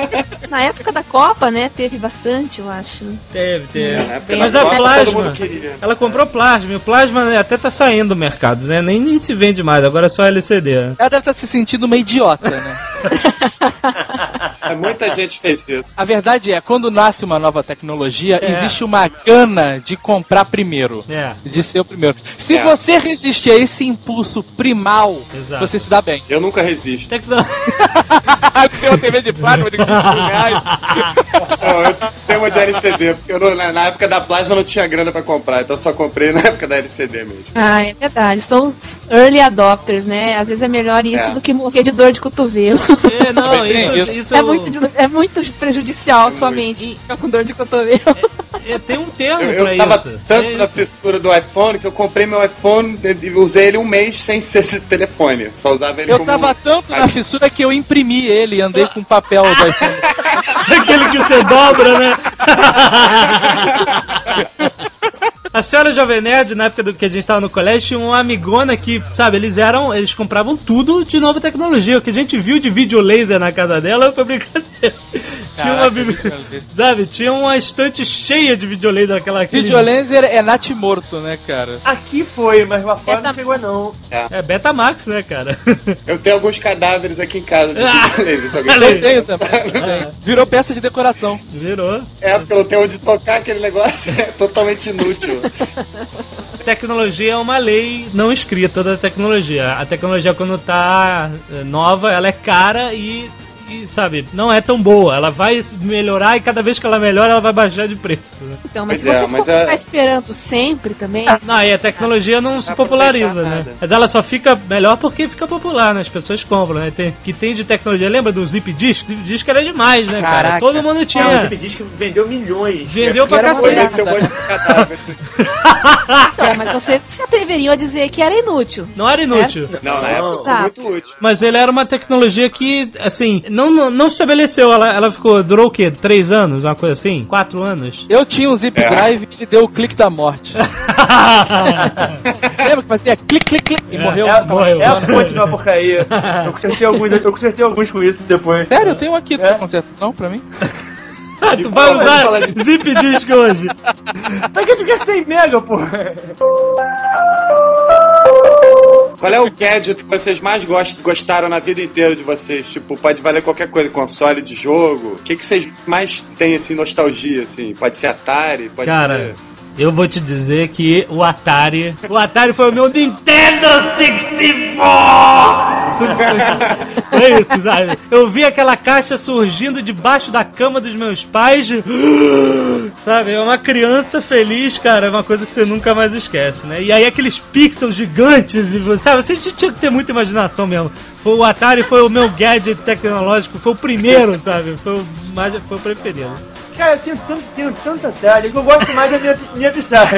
Na época da Copa, né, teve bastante, eu acho. Teve, teve. Na época Mas da a Copa, plasma-. Ela comprou plasma, e o plasma né, até tá saindo do mercado, né? Nem, nem se vende mais, agora é só LCD. né? Ela deve estar se sentindo uma idiota, né? É, Muita gente fez isso. A verdade é, quando nasce uma nova tecnologia, É. existe uma gana de comprar primeiro. É. De ser o primeiro. Se É. você resistir a esse impulso primal, Exato. você se dá bem. Eu nunca resisto. Tecno... Tem uma TV de plasma de 20 mil reais. Não, eu tenho uma de LCD, porque eu não- na, época da plasma eu não tinha grana pra comprar, então eu só comprei na época da LCD mesmo. Ah, é verdade. São os early adopters, né? Às vezes é melhor isso É. do que morrer de dor de cotovelo. É, não, isso, isso. É muito, é muito prejudicial à sua muito. mente ficar com dor de cotovelo. é, tem um termo Eu, pra eu tava isso. tanto É na isso. fissura do iPhone que eu comprei meu iPhone e usei ele um mês sem ser esse telefone. Só usava ele Eu como. tava tanto na fissura que eu imprimi ele e andei com papel do iPhone. Aquele que você dobra, né? A senhora Jovem Nerd, na época do que a gente tava no colégio, tinha uma amigona que, sabe, eles eram. Eles compravam tudo de nova tecnologia. O que a gente viu de vídeo laser na casa dela foi brincadeira. tinha uma. Sabe, tinha uma estante cheia de vídeo laser naquela aquele- Videolaser é nat morto, né, cara? Aqui foi, mas lá fora É, não tá- chegou não. É Betamax, né, cara? Eu tenho alguns cadáveres aqui em casa de Ah! videolaser, se alguém. Eu tenho também. Virou peça de decoração. Virou. É, porque eu não tenho onde tocar aquele negócio, é totalmente inútil. Tecnologia é uma lei não escrita da tecnologia. A tecnologia, quando tá eh, nova, ela é cara e, e, sabe, não é tão boa. Ela vai melhorar e cada vez que ela melhora, ela vai baixar de preço. né? Então, mas Pois se é, você mas for é- ficar esperando sempre também, Não, e a tecnologia não se Dá pra populariza, né? nada. Mas ela só fica melhor porque fica popular, né? As pessoas compram, né? Tem, que tem de tecnologia. Lembra do Zip Disk? Zip Disk era demais, né, cara? Caraca. Todo mundo Ah, o tinha. Zip Disk vendeu milhões. Vendeu pra cacete. então, mas você se atreveriam a dizer que era inútil. Não era inútil. Não, na época Exato. muito útil. Mas ele era uma tecnologia que, assim, não, não, não estabeleceu. Ela, ela ficou, durou o quê? Três anos? Uma coisa assim? Quatro anos? Eu tinha um zip É. drive e ele deu o clique da morte. Lembra que fazia clique, clique, clique e É. morreu? É, Morreu. é a fonte de uma porcaria. Eu consertei alguns, eu consertei alguns com isso depois. Sério, eu tenho um aqui, tu É. conserta não pra mim? tu vai usar de- Zip Disk hoje. Pra que tu quer 100 mega, pô? Qual é o gadget que vocês mais gost- gostaram na vida inteira de vocês? Tipo, pode valer qualquer coisa, console de jogo. O que, que vocês mais têm, assim, nostalgia, assim? Pode ser Atari, pode Cara, ser... eu vou te dizer que o Atari. O Atari foi o meu Nintendo 64! É isso, sabe? Eu vi aquela caixa surgindo debaixo da cama dos meus pais. Sabe? É uma criança feliz, cara. É uma coisa que você nunca mais esquece, né? E aí aqueles pixels gigantes, e sabe? Você tinha que ter muita imaginação mesmo. Foi o Atari, foi o meu gadget tecnológico, foi o primeiro, sabe? Foi o, mais, foi o preferido. Cara, eu tenho, tanto, tenho tanta tela que eu gosto mais da minha, minha Pixar.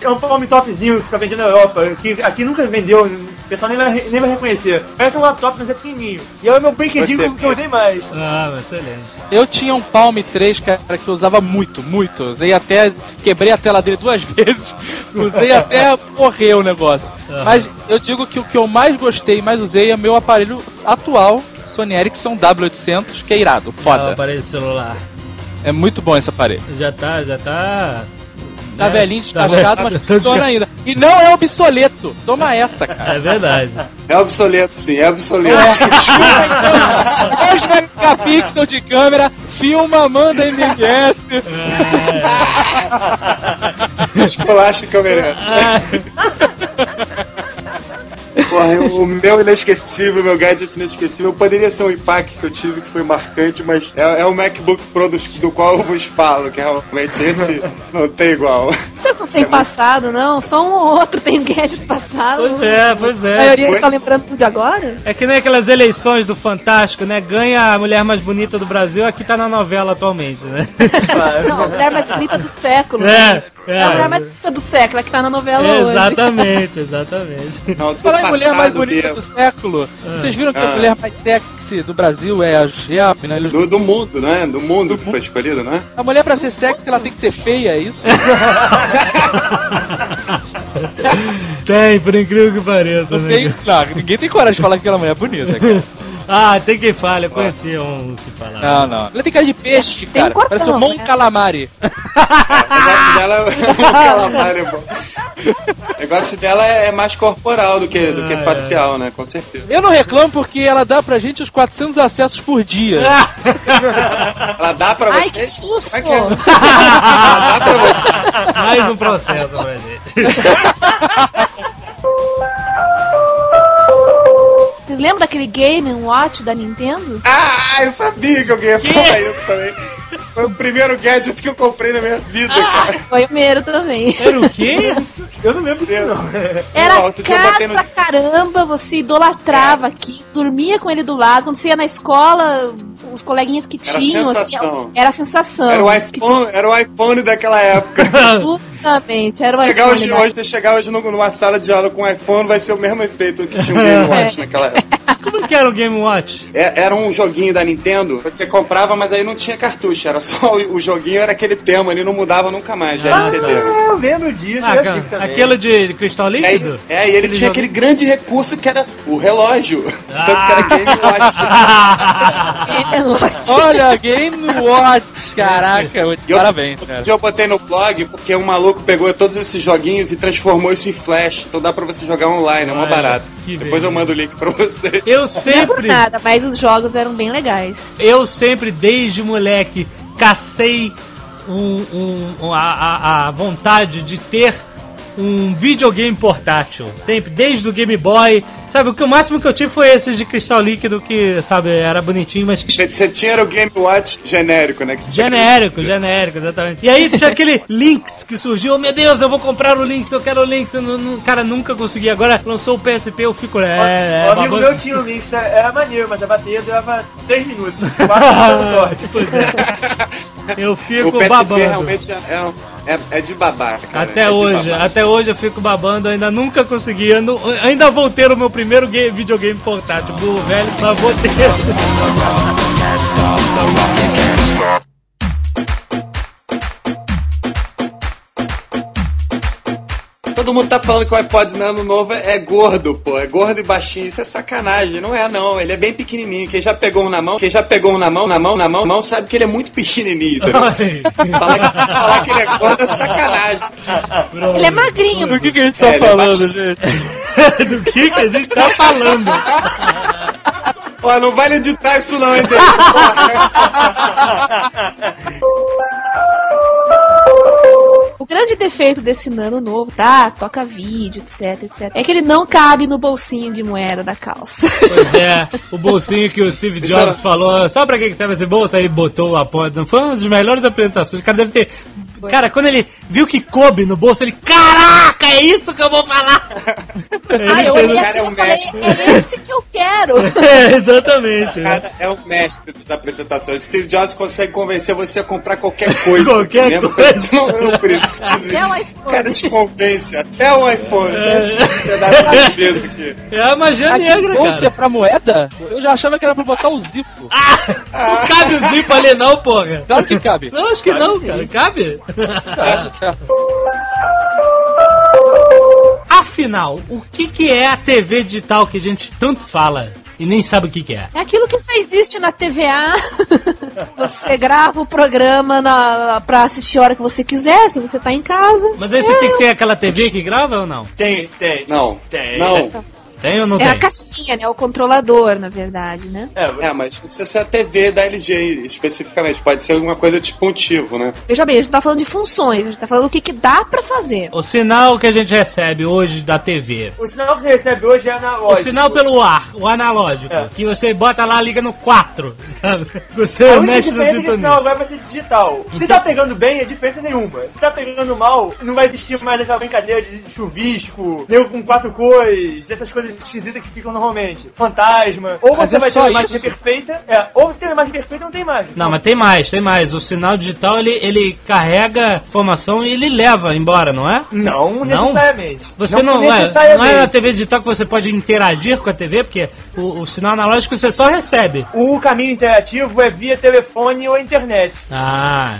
É um palm topzinho que só vendia na Europa, que aqui nunca vendeu, o pessoal nem vai, nem vai reconhecer. Parece um laptop, mas é pequenininho. E é o meu brinquedinho que eu usei mais. Ah, excelente. Eu tinha um Palm 3, cara, que eu usava muito, muito. Usei até. Quebrei a tela dele duas vezes. Usei até morrer o negócio. Mas eu digo que o que eu mais gostei e mais usei é meu aparelho atual, Sony Ericsson W800, que é irado, Ah, o foda. aparelho celular. É muito bom esse aparelho. Já tá, já tá. Tá né? velhinho, Tá descascado, mas velho. funciona ainda. E não é obsoleto. Toma essa, cara. É verdade. É obsoleto, sim, é obsoleto. 2 megapixels de câmera, filma, manda MMS. Esculacha câmera. Porra, o meu inesquecível, meu gadget inesquecível, poderia ser um impact que eu tive que foi marcante, mas é, é o MacBook Pro do, do qual eu vos falo, que realmente esse não tem igual. Vocês não têm passado, não? Só um ou outro tem gadget passado. Pois é, pois A é. maioria tá lembrando dos de agora? É que nem aquelas eleições do Fantástico, né? Ganha a mulher mais bonita do Brasil, aqui tá na novela atualmente, né? Não, a mulher mais bonita do século. É, né? é. a mulher mais bonita do século, é que tá na novela hoje. exatamente, exatamente. Não, mulher mais bonita mesmo. do século. Vocês viram que a Ah. mulher mais sexy do Brasil é a Giap, né? Do, do mundo, né? Do mundo que foi escolhido, né? A mulher pra ser sexy ela tem que ser feia, é isso? Tem, por incrível que pareça, né? tem, não, ninguém tem coragem de falar que aquela mulher é bonita, cara. Ah, tem quem fale, eu conheci um que falava. Não, não. Ela tem cara de peixe, Tem cara. um cortão, Parece um Mon né? Calamari. O negócio dela é um calamar, é bom. O negócio dela é é mais corporal do que, do que Ah, é. facial, né? Com certeza. Eu não reclamo porque ela dá pra gente os 400 acessos por dia. Ela dá pra Ai, você. que susto! Como é que é? Ela dá pra você. Mais um processo pra gente. Vocês lembram daquele Game Watch da Nintendo? Ah, eu sabia que alguém ia falar isso também. Foi o primeiro gadget que eu comprei na minha vida, cara. Foi o primeiro também. Era o quê? Eu não lembro disso, não. Era dia eu caro no- pra caramba, você idolatrava aqui, dormia com ele do lado. Quando você ia na escola, os coleguinhas que Era tinham, assim, sensação. era a sensação. Era o iPhone, era o iPhone daquela época. Tinham, Justamente, era o Chegar iPhone. hoje, hoje, você chegar hoje num- numa sala de aula com um iPhone, vai ser o mesmo efeito que tinha um Game Watch naquela época. Como que era o Game Watch? É- Era um joguinho da Nintendo, você comprava, mas aí não tinha cartucho, era só o, o joguinho, era aquele tema ali, não mudava nunca mais, já era Ah, CD. Ah, eu lembro disso, Ah, eu aquele de cristal líquido? é, e ele Aquele tinha jogo- aquele grande recurso que era o relógio. Ah. Tanto que era Game Watch. Olha, Game Watch! Caraca, E eu- parabéns, Outro cara. eu botei no blog porque um maluco pegou todos esses joguinhos e transformou isso em flash. Então dá pra você jogar online, é mó barato. Depois eu mando o link pra você. Eu Não é por sempre, nada, mas os jogos eram bem legais. eu sempre, desde moleque, cacei um, um- um- a, a- a vontade de ter um videogame portátil. Sempre, desde o Game Boy. Sabe, o que o máximo que eu tive foi esse de cristal líquido, que, sabe, era bonitinho, mas Você tinha era o Game Watch genérico, né? que você Genérico, genérico, exatamente. E aí tinha aquele Lynx que surgiu, oh, meu Deus, eu vou comprar o Lynx, eu quero o Lynx. Eu não, não- cara, nunca consegui. Agora lançou o PSP, eu fico. É, é, o amigo babando. meu tinha o Lynx, era maneiro, mas a bateria durava 3 minutos. Quatro dando sorte. Pois é. Eu O fico PSP babando. realmente é, é, é de babar, cara. Até é hoje, babar. até hoje eu fico babando, ainda nunca consegui. não- ainda vou ter o meu primeiro game, videogame portátil, burro velho, mas vou ter. Todo mundo tá falando que o iPod Nano novo é, é gordo, pô. É gordo e baixinho. Isso é sacanagem. Não é, não. Ele é bem pequenininho. Quem já pegou um na mão, quem já pegou um na mão, na mão, na mão, na mão, sabe que ele é muito pequenininho. entendeu? falar, que, falar que ele é gordo é sacanagem. Ele é magrinho. Do que, que a gente tá É, é falando, baixinho. gente? Do que, que a gente tá falando? Ó, não vale editar isso não, hein, Deus? O grande defeito desse Nano novo, tá? Toca vídeo, etc, etc. É que ele não cabe no bolsinho de moeda da calça. Pois é, o bolsinho que o Steve Jobs falou, sabe pra que que serve esse bolso? Aí botou a porta. Foi uma das melhores apresentações. O cara deve ter. Cara, quando ele viu que coube no bolso, ele. Caraca, é isso que eu vou falar! Ah, eu olhei cara é aquilo um e falei, mestre. é esse que eu quero. É, exatamente. O cara é o mestre das apresentações. Steve Jobs consegue convencer você a comprar qualquer coisa. Qualquer mesmo coisa. Não, eu preciso. Até o iPhone. O cara te convence. Até o iPhone. É. Né? Aqui. É a magia Aqui, negra, bolsa é cara. pra moeda? Eu já achava que era pra botar o zipo. Não cabe o zipo ali, não, porra. Claro que cabe. Não, acho que não, cara. Cabe? Afinal, o que, que é a TV digital que a gente tanto fala e nem sabe o que, que é? É aquilo que só existe na TVA. você grava o programa na, pra assistir a hora que você quiser, se você tá em casa. Mas aí você tem que ter aquela TV que grava ou não? Tem, tem. Não. Tem. Não. Tem ou não É a tem? caixinha, né? O controlador, na verdade, né? É, É, mas não precisa ser a TV da LG especificamente. Pode ser alguma coisa tipo um tivo, né? Veja bem, a gente tá falando de funções, a gente tá falando do que, que dá pra fazer. O sinal que a gente recebe hoje da TV. o sinal que você recebe hoje é O analógico. sinal pelo ar, o analógico, É. que você bota lá, liga no 4, sabe? Você A única mexe no é que esse sinal agora vai ser digital. Se tá pegando bem, é diferença nenhuma. Se tá pegando mal, não vai existir mais aquela brincadeira de chuvisco, nego com quatro cores, essas coisas esquisitas que ficam normalmente. Fantasma. Ou você vai ter uma imagem isso? perfeita, é, ou você tem uma imagem perfeita e não tem imagem. Não, mas tem mais, tem mais. O sinal digital, ele, ele carrega informação e ele leva embora, não é? Não necessariamente. Você não, é, não é na TV digital que você pode interagir com a TV, porque o, o sinal analógico você só recebe. O caminho interativo é via telefone ou internet. Ah,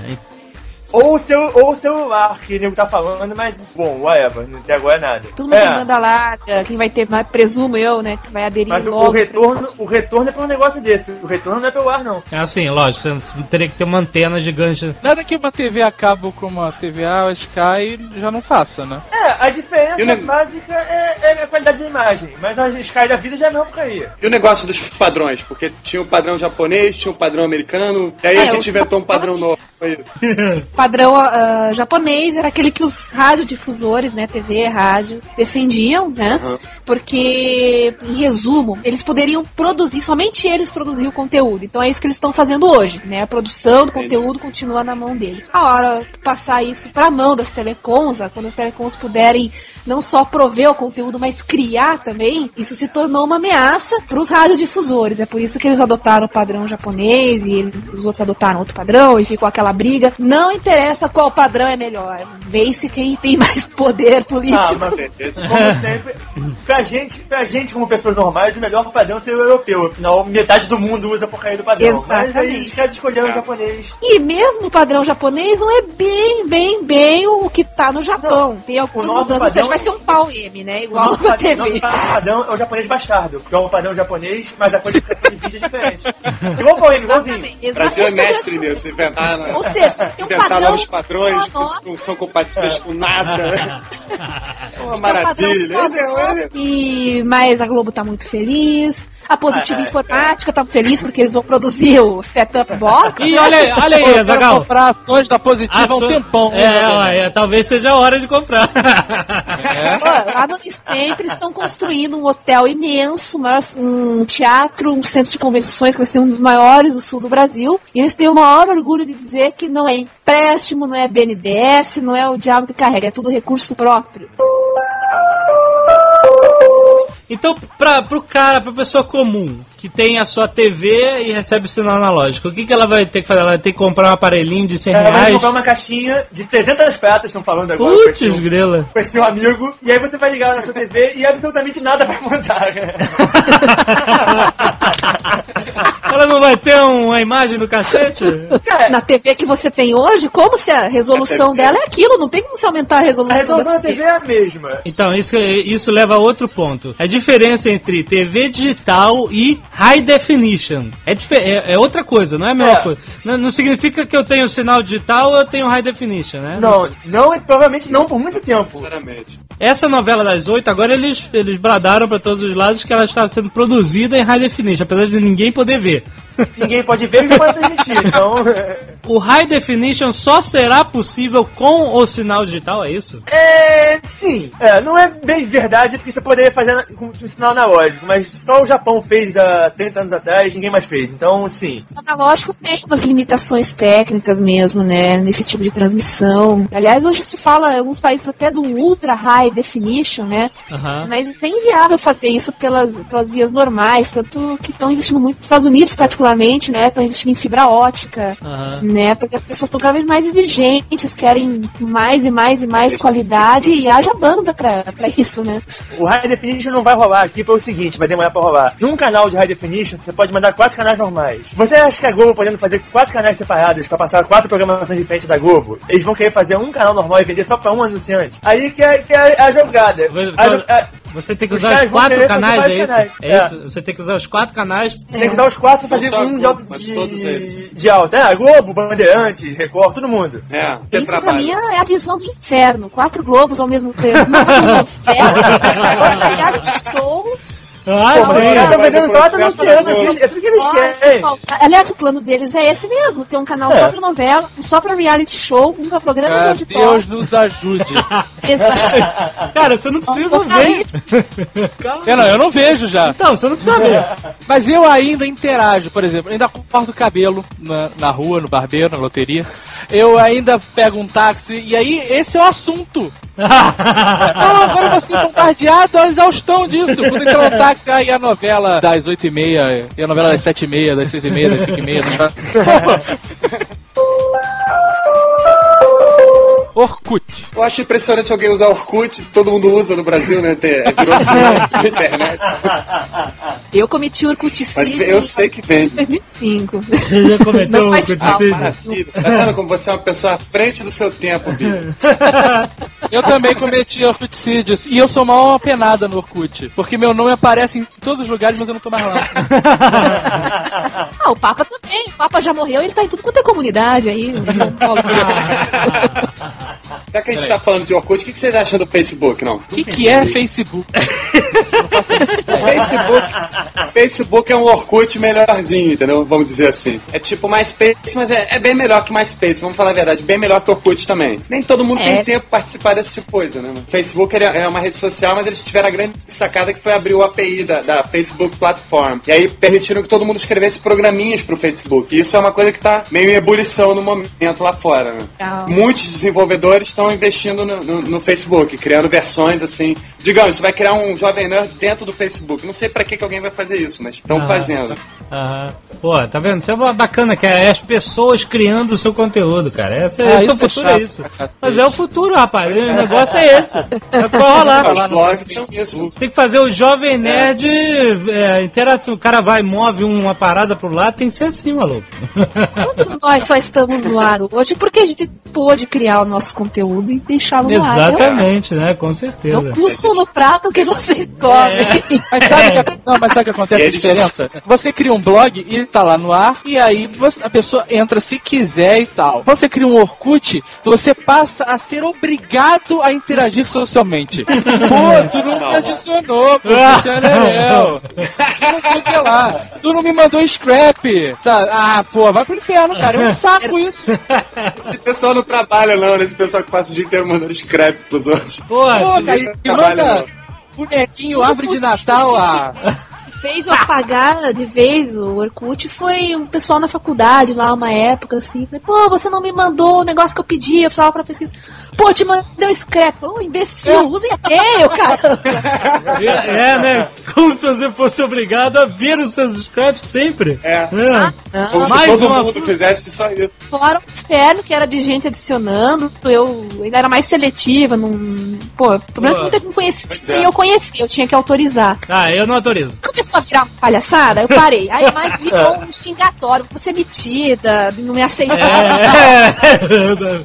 Ou o seu, ou o celular, que o nego tá falando, mas, bom, whatever, não tem agora nada. Tudo mundo É, tem banda larga, quem vai ter, mais, presumo eu, né? Que vai aderir mas o, logo. o retorno, o retorno é pra um negócio desse. O retorno não é pelo ar, não. é assim, lógico, você, teria que ter uma antena gigante. Nada que uma TV a cabo como a TVA, a Sky já não faça, né? É, a diferença E nego- básica é, é a qualidade da imagem, mas a Sky da vida já é mesma porcaria. E o negócio dos padrões? Porque tinha um padrão japonês, tinha um padrão americano, e aí É, a gente inventou um padrão novo. Foi isso. padrão ah, japonês era aquele que os radiodifusores, né, TV, rádio, defendiam, né? Aham. Porque, em resumo, eles poderiam produzir, somente eles produziam o conteúdo. Então é isso que eles estão fazendo hoje, né? A produção do conteúdo continua na mão deles. A hora que passar isso pra mão das telecoms, quando as telecoms puderem não só prover o conteúdo, mas criar também, isso se tornou uma ameaça para os radiodifusores. É por isso que eles adotaram o padrão japonês e eles, os outros adotaram outro padrão e ficou aquela briga. Não interessa qual padrão é melhor. Vê-se quem tem mais poder político. Ah, mas Esse- como sempre, pra gente, pra gente como pessoas normais, o melhor padrão seria o europeu. Afinal, metade do mundo usa a porcaria do padrão. Mas aí Exatamente. os caras escolheram o É. japonês. E mesmo o padrão japonês não é bem, bem, bem o que tá no Japão. Tem algumas o mudanças, ou seja, vai ser um pau M, né? O Igual nosso a padrão, TV. nosso padrão é o japonês bastardo, porque é um padrão japonês, mas a codificação de vídeo é diferente. Igual o Poema, igualzinho. Exatamente. O Brasil é o mestre nisso, inventar, né? Ou seja, tem um padrão novos padrões que não são compatíveis com nada. É uma um maravilha. só Esse é- nosso, esse é- E, mas a Globo tá muito feliz. A Positiva Ah, é, Informática tá feliz porque eles vão produzir o setup box. E olha, olha aí, Zagal. comprar ações da Positiva há um tempão. É, é, talvez seja a hora de comprar. Pô, lá no Unicentro eles estão construindo um hotel imenso, um teatro, um centro de convenções que vai ser um dos maiores do sul do Brasil. E eles têm o maior orgulho de dizer que não é empréstimo, não é BNDES, não é o diabo que carrega, é tudo recurso próprio. Então, pra, pro cara, pra pessoa comum, que tem a sua TV e recebe o sinal analógico, o que, que ela vai ter que fazer? Ela vai ter que comprar um aparelhinho de 100 Ela vai reais? comprar uma caixinha de 300 pratas, estão falando agora. Putz, com esse seu amigo, e aí você vai ligar na sua TV e absolutamente nada vai mudar. Ela não vai ter uma imagem do cacete? Cara, Na TV que você tem hoje, como se a resolução A dela é aquilo, não tem como se aumentar a a resolução, resolução da da TV é a mesma. Então, isso, isso leva a outro ponto. A diferença entre TV digital e high definition. É, é, é outra coisa, não é a mesma É. coisa. Não, não significa que eu tenho sinal digital ou eu tenho high definition, né? Não, não, e provavelmente não por muito tempo. Sinceramente. Essa novela das oito, agora eles, eles bradaram pra todos os lados que ela está sendo produzida em high definition, apesar de ninguém poder ver. Ninguém pode ver e não pode transmitir. Então, o High Definition só será possível com o sinal digital, é isso? É, sim. É, não é bem verdade, porque você poderia fazer com um sinal analógico, mas só o Japão fez há 30 anos atrás, ninguém mais fez. Então, sim. O analógico tem umas limitações técnicas mesmo, né? Nesse tipo de transmissão. Aliás, hoje se fala em alguns países até do Ultra High Definition, né? Aham. Mas é inviável fazer isso pelas, pelas vias normais, tanto que estão investindo muito nos Estados Unidos, particularmente, né? Estão investindo em fibra ótica, Aham. né? Porque as pessoas estão cada vez mais exigentes, querem mais e mais e mais qualidade e haja banda pra, pra isso, né? O High Definition não vai rolar aqui pelo seguinte, vai demorar pra rolar. Num canal de High Definition, você pode mandar quatro canais normais. Você acha que a Globo podendo fazer quatro canais separados pra passar quatro programações diferentes da Globo, eles vão querer fazer um canal normal e vender só pra um anunciante? Aí que é, que é a jogada. A, a, Você tem que Os usar os quatro fazer canais, é isso? canais. É É. isso? Você tem que usar os quatro canais. você tem que usar os quatro pra fazer um de, alto, de, de alta. É, Globo, Bandeirantes, Record, todo mundo. É, Isso pra trabalho. mim é a visão do inferno. Quatro globos ao mesmo tempo. Uma inferno, outra reality show. Ah, Pô, sim. caras estão mas vendendo processo anunciando, é tudo que eles Olha, querem. Aliás, o plano deles é esse mesmo: ter um canal É. só pra novela, um só pra reality show, um pra programa de Ah, auditório. Deus nos ajude. Exato. Cara, você não precisa ver. Eu não, eu não vejo já. Então, você não precisa ver. Mas eu ainda interajo, por exemplo, ainda corto o cabelo na, na rua, no barbeiro, na loteria. Eu ainda pego um táxi, e aí esse é o assunto. Ah, agora você bombardeado a exaustão disso. Quando entrar no táxi, aí a novela das 8h30, e a novela das 7h30, das 6h30, das 5h30. Das... Orkut. Eu acho impressionante alguém usar Orkut, todo mundo usa no Brasil, né? Tem, é, virou sinônimo na internet. Eu cometi Mas urcuticídio eu sei que em vende. 2005. Você já cometeu um faz cuticídio? falta. Tá vendo como você é uma pessoa à frente do seu tempo, Bibi? Eu também cometi Orkuticídios. E eu sou mal apenada no Orkut. Porque meu nome aparece em todos os lugares, mas eu não tô mais lá. Ah, o Papa também. O Papa já morreu, ele tá em tudo quanto é comunidade aí. Já que a gente tá falando de Orkut, o que, que vocês acham do Facebook, não? O que, que é Facebook? Facebook, Facebook é um Orkut melhorzinho, entendeu? Vamos dizer assim. É tipo MySpace, mas é, é bem melhor que MySpace, vamos falar a verdade. Bem melhor que Orkut também. Nem todo mundo É. tem tempo pra participar desse tipo de coisa, né? Facebook ele é uma rede social, mas eles tiveram a grande sacada que foi abrir o API da, da Facebook Platform. E aí permitiram que todo mundo escrevesse programinhas pro Facebook. E isso é uma coisa que tá meio em ebulição no momento lá fora, né? Legal. Muitos desenvolvedores estão investindo no, no- no Facebook, criando versões assim. Digamos, você vai criar um Jovem Nerd dentro do Facebook. Não sei pra que, que alguém vai fazer isso, mas estão Ah. fazendo. Aham. Pô, tá vendo? Isso é bacana, que é as pessoas criando o seu conteúdo, cara. Esse, Ah, esse é o é futuro, chato é isso. Mas é o futuro, rapaz. O negócio é esse. É pra rolar. Os blogs são isso. Tem que fazer o Jovem Nerd é, interação. O cara vai, move uma parada pro lado, tem que ser assim, maluco. Todos nós só estamos no ar hoje porque a gente pôde criar o nosso conteúdo e deixá-lo no ar. Exatamente, né? Com certeza. Não cuspam no prato que vocês comem. Mas sabe, que, não, mas sabe o que acontece? A diferença? Você cria um blog e ele tá lá no ar, e aí você- a pessoa entra se quiser e tal. Você cria um Orkut, você passa a ser obrigado a interagir socialmente. Pô, tu não me adicionou, pô. Não sei o que lá. Tu não me mandou scrap. Sabe? Ah, pô, vai pro inferno, cara. É um saco isso. Esse pessoal não trabalha, não, né? Esse pessoal que passa o dia inteiro mandando scrap pros outros. Pô, Pô, cara, e trabalha, manda bonequinho, árvore de Natal, ah. Fez eu apagar de vez o Orkut foi um pessoal na faculdade lá, uma época assim. Falei, pô, você não me mandou o negócio que eu pedi, eu precisava pra pesquisa. Pô, te mandei um scrap. Ô, imbecil, usa e-mail, cara. é, é, né? Como se você fosse obrigado a ver os seus scraps sempre. É. Não, Como se Mais todo uma- mundo fizesse só isso. fora o inferno que era de gente adicionando, eu ainda era mais seletiva, não. Pô, o problema é que muita gente não conhecia é. eu conhecer, eu tinha que autorizar. Ah, eu não autorizo. Começou a virar uma palhaçada, eu parei. Aí mais virou um xingatório, você é metida, não me aceitar, É.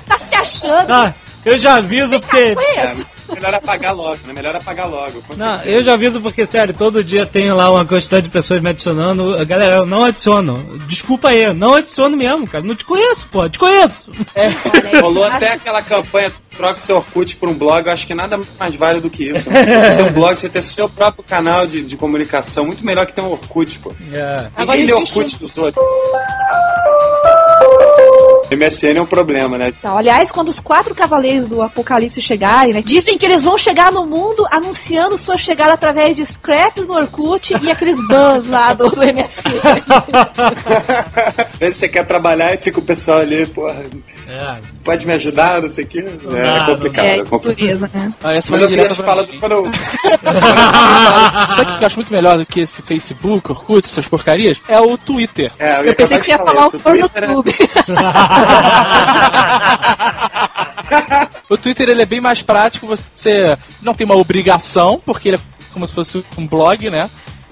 tá se achando. Eu já aviso porque. Conheço. Melhor apagar logo, né? Melhor apagar logo. Não, eu já aviso porque, sério, todo dia tem lá uma quantidade de pessoas me adicionando. Galera, eu não adiciono. Desculpa aí, eu não adiciono mesmo, cara. Não te conheço, pô, te conheço. Rolou até aquela campanha troca seu Orkut por um blog, eu acho que nada mais vale do que isso. Né? Você ter um blog, você ter seu próprio canal de, de comunicação, muito melhor que ter um Orkut, pô. É. Agora Ninguém lê existe Orkut dos outros. MSN é um problema, né? Então, aliás, quando os quatro cavaleiros do Apocalipse chegarem, né, dizem que eles vão chegar no mundo anunciando sua chegada através de scraps no Orkut e aqueles bans lá do, do MSN. Às vezes você quer trabalhar e fica o pessoal ali, porra, É. pode me ajudar, não sei o quê. É, não complicado, É, é complicado. natureza, né? Ah, essa Mas eu queria te falar mim. quando eu... Sabe o que eu acho muito melhor do que esse Facebook, Orkut, essas porcarias? É o Twitter. É, Eu pensei acabar que você ia falar isso. o porno Twitter é- clube. O Twitter ele é bem mais prático, você não tem uma obrigação, porque ele é como se fosse um blog, né?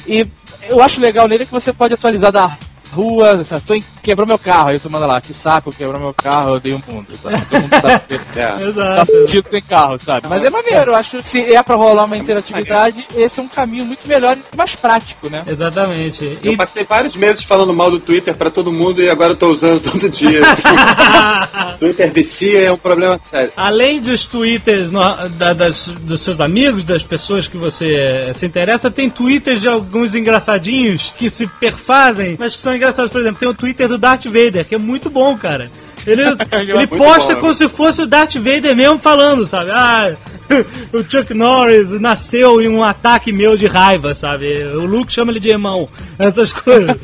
E eu acho legal nele que você pode atualizar da rua, sabe? Tô em... quebrou meu carro, aí tu manda lá, que saco, quebrou meu carro, eu dei um mundo, sabe? Todo mundo sabe que É. tá Exato. fudido sem carro, sabe? Mas é maneiro, eu acho que se é pra rolar uma interatividade, esse é um caminho muito melhor e mais prático, né? Exatamente. Eu E passei vários meses falando mal do Twitter pra todo mundo e agora eu tô usando todo dia. Twitter vicia é um problema sério. Além dos twitters no- da- das- dos seus amigos, das pessoas que você se interessa, tem twitters de alguns engraçadinhos que se perfazem, mas que são engraçados. Por exemplo, tem o twitter do Darth Vader, que é muito bom, cara. Ele, ele muito posta bom, como se fosse o Darth Vader mesmo falando, sabe? Ah, o Chuck Norris nasceu em um ataque meu de raiva, sabe? O Luke chama ele de irmão. Essas coisas.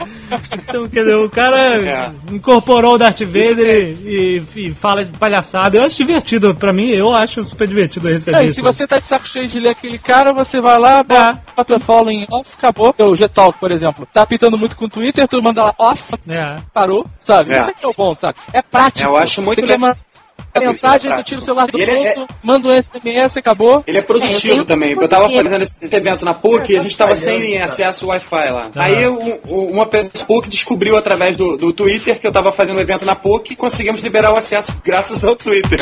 Então, quer dizer, o cara É. incorporou o Darth Vader e, e fala de palhaçada. Eu acho divertido, pra mim, eu acho super divertido receber É, e isso. se você tá de saco cheio de ler aquele cara, você vai lá, bota o follow em off, acabou. O G-Talk, por exemplo, tá pitando muito com o Twitter, tu manda lá off, É. parou, sabe? É. Isso aqui é o bom, sabe? É prático. É, eu acho muito legal. Mandar mensagem, tu tira o celular do ele é- bolso, manda um SMS, acabou. Ele é É, eu produtivo tenho também. um Eu tava fazendo esse evento na PUC e a gente tava sem acesso ao Wi-Fi lá. Aí um- um- uma pessoa PUC descobriu através do, do Twitter que eu tava fazendo um evento na PUC e conseguimos liberar o acesso graças ao Twitter.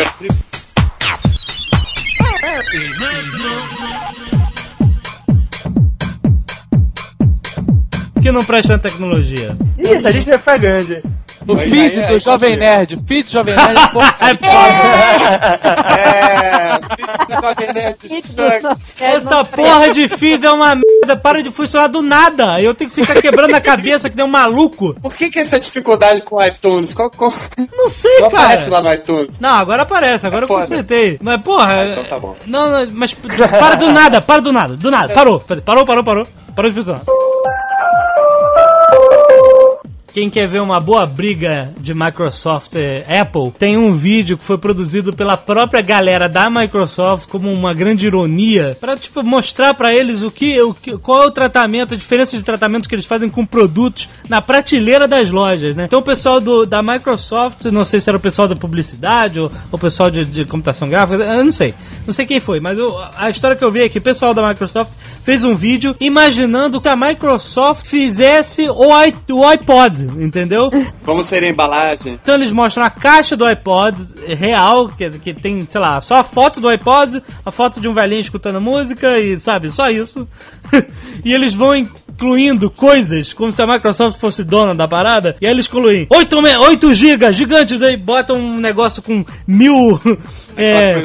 Que não presta na tecnologia. Isso, a gente vai ficar grande. O Mas feed aí- do aí Jovem. Nerd, o feed do Jovem Nerd é porcaria. É. Jovem Nerd Essa porra de feed é uma merda, para de funcionar do nada. Eu tenho que ficar quebrando a cabeça que nem um maluco. Por que, que essa dificuldade com o iTunes? Qual, qual... Não sei, Não cara. aparece lá no iTunes. Não, agora aparece, agora É eu consertei. Mas, porra. Ah, então tá bom. Não, não, mas para do nada, para do nada, do nada. Parou, parou, parou, parou. Parou de funcionar. Quem quer ver uma boa briga de Microsoft e Apple, tem um vídeo que foi produzido pela própria galera da Microsoft como uma grande ironia para tipo mostrar para eles o que, o que, qual é o tratamento, a diferença de tratamento que eles fazem com produtos na prateleira das lojas, né? Então o pessoal do, da Microsoft, não sei se era o pessoal da publicidade ou o pessoal de, de computação gráfica, eu não sei, não sei quem foi, mas eu- a história que eu vi é que o pessoal da Microsoft fez um vídeo imaginando que a Microsoft fizesse o, o iPod, entendeu? Como seria a embalagem? Então eles mostram a caixa do iPod real, que, que tem, sei lá, só a foto do iPod, a foto de um velhinho escutando música e, sabe, só isso. e eles vão incluindo coisas, como se a Microsoft fosse dona da parada, e aí eles incluem 8, me- 8 GB, gigantes, aí botam um negócio com mil... é,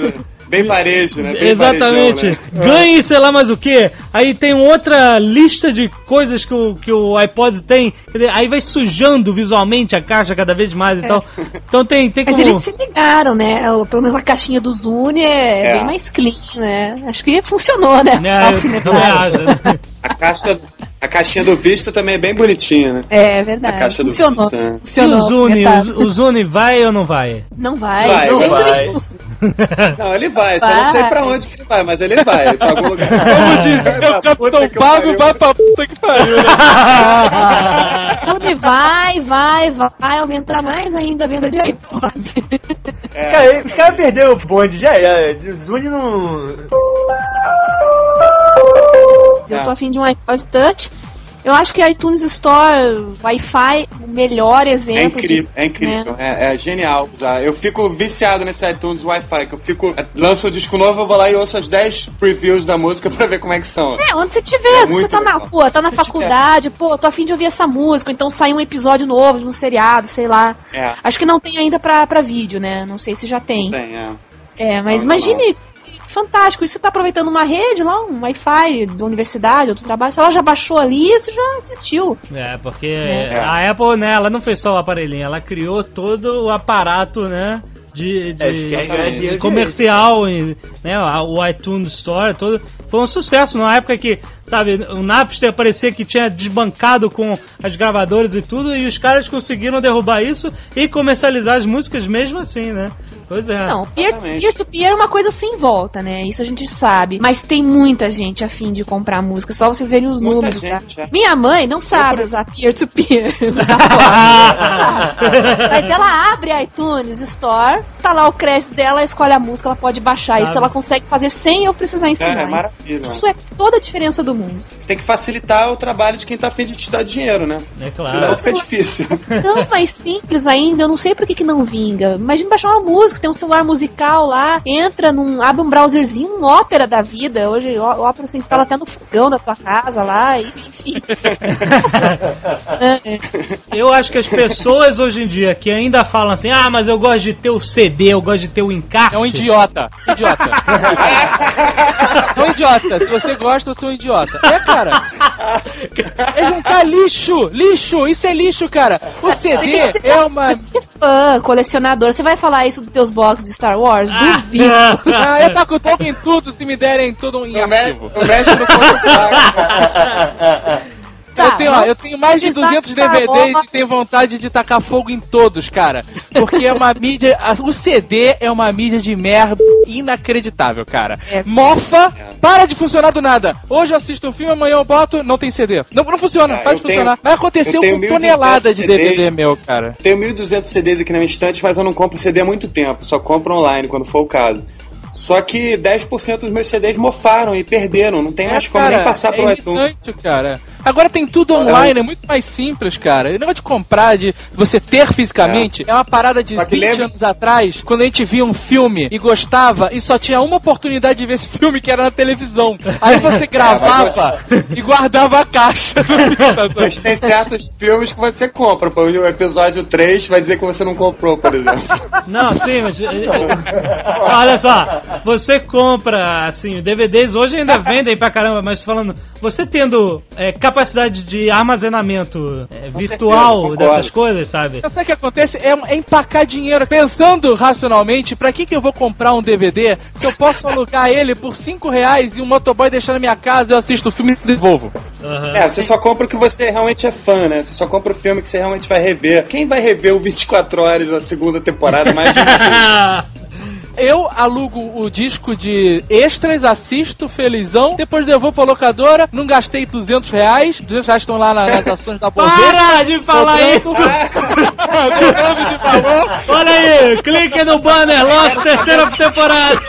Bem varejo, né? Bem Exatamente. varejão, né? Ganhe sei lá mais o que. Aí tem outra lista de coisas que o, que o iPod tem. Aí vai sujando visualmente a caixa cada vez mais e tal. Então tem, tem Mas como... eles se ligaram, né? Pelo menos a caixinha do Zune é, É. bem mais clean, né? Acho que funcionou, né? É, eu também acho. né? A, caixa, a caixinha do Vista também é bem bonitinha, né? É A verdade. caixa do Funcionou. Vista. E Funcionou. o Zune, metade. o, o Zune vai ou não vai? Não vai, Vai, vai. Não, ele vai, só não sei pra onde que ele vai, mas ele vai. Pra algum lugar. Como diz, o puta Capitão pariu. vai pra puta que pariu, né? Zune vai, vai, vai aumentar mais ainda a venda de iPod. Cara, os caras perderam o bonde, já é. O Zune não. Eu tô afim de um iPod Touch. Eu acho que iTunes Store, Wi-Fi, o melhor É exemplo. incrível, de- é incrível, é, é genial usar. Eu fico viciado nesse iTunes Wi-Fi, que eu fico. Lança o disco novo, eu vou lá e ouço as 10 previews da música pra ver como é que são. É, onde você tiver, É você tá na legal. rua, tá na faculdade, pô, tô afim de ouvir essa música, então sai um episódio novo de um seriado, sei lá. É. Acho que não tem ainda pra, pra vídeo, né? Não sei se já tem. Tem, é. É, mas Não, não, imagine fantástico. E você tá aproveitando uma rede lá, um Wi-Fi da universidade, ou do trabalho, se ela já baixou ali, você já assistiu. É, porque É. a Apple, né, ela não fez só o aparelhinho, ela criou todo o aparato, né? De, de- É, de dinheiro comercial, e, né? O iTunes Store, todo. Foi um sucesso numa época que, sabe, o Napster parecia que tinha desbancado com as gravadoras e tudo, e os caras conseguiram derrubar isso e comercializar as músicas mesmo assim, né? Pois é. Não, peer- peer-to-peer é uma coisa sem volta, né? Isso a gente sabe. Mas tem muita gente a fim de comprar música, só vocês verem os Muita números, gente, tá? é. Minha mãe não sabe usar peer-to-peer. Mas ela abre a iTunes Store, tá lá o crédito dela, escolhe a música, ela pode baixar. Isso ela consegue fazer sem eu precisar É, ensinar. é maravilha. Isso é toda a diferença do mundo. Você tem que facilitar o trabalho de quem tá afim de te dar dinheiro, né? É Senão claro. fica difícil. Não, mais simples ainda, eu não sei por que, que não vinga. Imagina baixar uma música, tem um celular musical lá, entra num. abre um browserzinho, um ópera da vida. Hoje ópera você instala até no fogão da tua casa lá, e, enfim. Nossa. É, é. Eu acho que as pessoas hoje em dia que ainda falam assim, ah, mas eu gosto de ter o CD, eu gosto de ter o encarte. É um idiota. Idiota. é um idiota. Se você gosta, você é um idiota. É, cara. É juntar lixo. Lixo. Isso é lixo, cara. O CD é uma... Que fã, colecionador, você vai falar isso dos teus boxes de Star Wars? Duvido. Ah, eu taco toque em tudo se me derem tudo em Não, me, arquivo. não mexe no. Tá, eu, tenho, mais de Apesar 200 de Star DVDs Wars- e tenho vontade de tacar fogo em todos, cara. Porque é uma mídia. a- O CD é uma mídia de merda inacreditável, cara. É. Mofa, para de funcionar do nada. Hoje eu assisto um filme, amanhã eu boto, não tem CD. Não, não funciona, Ah, para de funcionar. tenho- Mas aconteceu eu tenho com 1.200 tonelada de DVD CDs. meu, cara. Tenho 1.200 CDs aqui na minha estante, mas eu não compro CD há muito tempo. Só compro online quando for o caso. Só que 10% dos meus CDs mofaram e perderam. Não tem mais como nem passar pro é iTunes. irritante, cara. Agora tem tudo online, é muito mais simples, cara. O negócio de comprar, de você ter fisicamente, é, uma parada de Só que 20 lembra- anos atrás, quando a gente via um filme e gostava, e só tinha uma oportunidade de ver esse filme que era na televisão. Aí você gravava e guardava a caixa. Mas tem certos filmes que você compra. Por exemplo, O episódio 3 vai dizer que você não comprou, por exemplo. Não, sim, mas. Olha só, você compra, assim, DVDs hoje ainda vendem pra caramba, mas falando, você tendo é, capacidade de armazenamento é, virtual certeza, dessas coisas, sabe? Sabe o que acontece? É, é empacar dinheiro. Pensando racionalmente, pra que, que eu vou comprar um DVD se eu posso alugar ele por 5 reais e um motoboy deixar na minha casa e eu assisto o filme e devolvo? Aham. É, você só compra o que você realmente é fã, né? Você só compra o filme que você realmente vai rever. Quem vai rever o 24 Horas, a segunda temporada, mais de uma vez? Eu alugo o disco de extras, assisto felizão, depois devolvo pra locadora, não gastei 200 reais, 200 reais estão lá na- nas ações da Bovespa. Para de falar isso! Olha aí, clique no banner, Lost terceira temporada.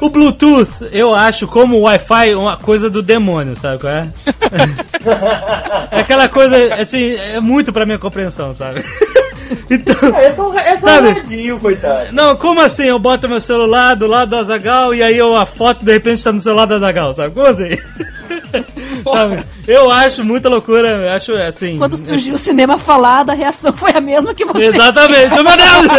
O Bluetooth, eu acho, como o Wi-Fi, uma coisa do demônio, sabe qual é? é aquela coisa, assim, é muito pra minha compreensão, sabe? Então, É só, é só Sabe? um radinho, coitado. não, como assim? Eu boto meu celular do lado do Azagal e aí eu, a foto de repente tá no celular do Azagal, sabe? Como assim? Sabe? Eu acho muita loucura, eu acho assim. Quando surgiu o cinema falado, a reação foi a mesma que você. Exatamente, meu Deus!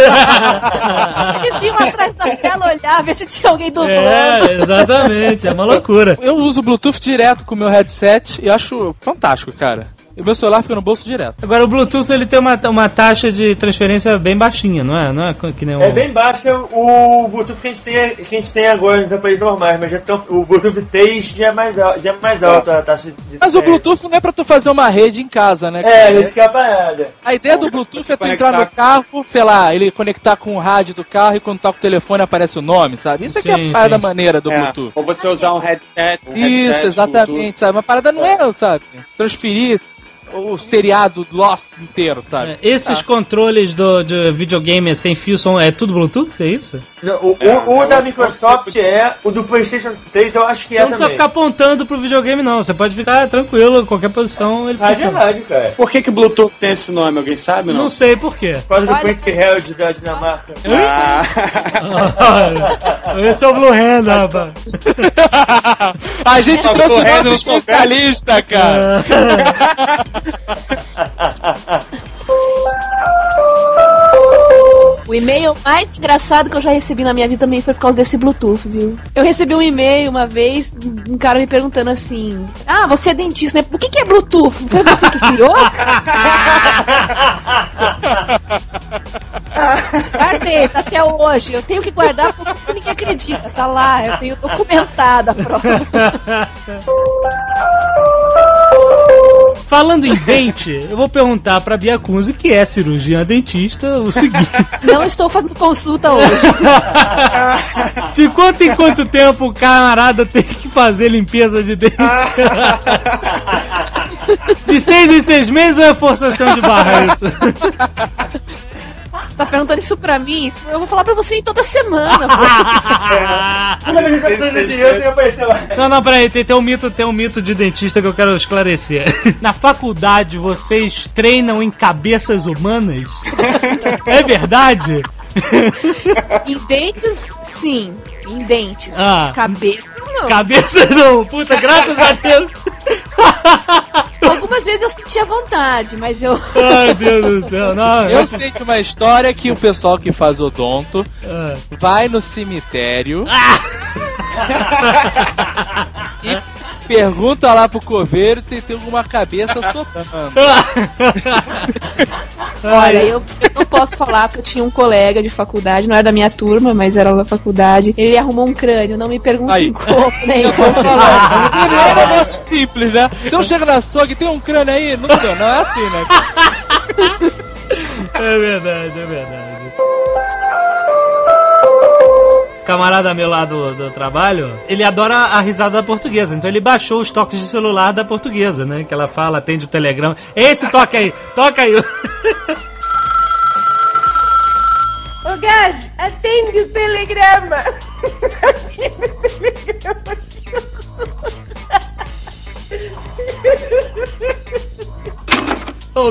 Eles iam atrás da tela olhar, ver se tinha alguém dublando. É, exatamente, é uma loucura. Eu uso o Bluetooth direto com o meu headset e acho fantástico, cara. E o meu celular fica no bolso direto. Agora o Bluetooth ele tem uma, uma taxa de transferência bem baixinha, não é? Não é que nem o... É bem baixa o Bluetooth que a gente tem, que a gente tem agora nos aparelhos normais, mas já tão, o Bluetooth 3 já é mais, al- já é mais alta a taxa de Mas o. Bluetooth não é pra tu fazer uma rede em casa, né? É, isso que é a parada. A ideia do Bluetooth é tu entrar no carro, sei lá, ele conectar com o rádio do carro e quando toca o telefone aparece o nome, sabe? Isso aqui é Sim, a parada sim. maneira do É, Bluetooth. Ou você usar um headset. um Isso, headset exatamente, Bluetooth. sabe? Uma parada não é, sabe? Transferir o seriado Lost inteiro, sabe? É, Esses controles do, de videogame sem fio são, é tudo Bluetooth, é isso? Não, o, É, o, o é da Microsoft é, o do PlayStation 3 eu acho que Você é não precisa também. ficar apontando pro videogame não, você pode ficar tranquilo, em qualquer posição ele Rádio é funciona. rádio, cara. Por que que Bluetooth tem esse nome? Alguém sabe, não? Não sei por quê. Por causa do Olha- Herald da Dinamarca. Ah, Esse é o Blue Hand, rapaz. A gente Tá trouxe sou especialista, cara. O e-mail mais engraçado que eu já recebi na minha vida também foi por causa desse Bluetooth, viu? Eu recebi um e-mail uma vez, um cara me perguntando assim: Ah, você é dentista, né? O que, que é Bluetooth? Foi você que criou? Guardei, tá até hoje. Eu tenho que guardar porque ninguém acredita. Tá lá, eu tenho documentada a prova. Falando em dente, eu vou perguntar pra Bia Kunze, que é cirurgiã dentista, o seguinte: Não estou fazendo consulta hoje. de quanto em quanto tempo o camarada tem que fazer limpeza de dente? De seis em seis meses ou é forçação de barra isso? Você tá perguntando isso pra mim? Isso- Eu vou falar pra você toda semana. Toda vez que dinheiro, aparecer lá. Não, não, peraí, tem, tem um mito, tem um mito de dentista que eu quero esclarecer. Na faculdade vocês treinam em cabeças humanas? É verdade? Em dentes, sim. Em dentes. Ah. Cabeças, não. Cabeças não, puta, graças a Deus. Algumas vezes eu sentia vontade, mas eu. Ai, Deus do céu, não. Eu sei de uma história que o pessoal que faz odonto Ah. vai no cemitério e pergunta lá pro coveiro se tem alguma cabeça soprando. Olha, eu, eu não posso falar porque eu tinha um colega de faculdade, não era da minha turma, mas era da faculdade. Ele arrumou um crânio, não me perguntem Aí. como, nem como. Você não é um negócio simples, né? Se eu chego na açougue e tem um crânio aí, não, não, não é assim, né? É verdade, é verdade. Camarada meu lá do, do trabalho, ele adora a risada da portuguesa, então ele baixou os toques de celular da portuguesa, né? Que ela fala, atende o telegrama. Esse toque aí, toca aí. Ô Gás, atende o telegrama. o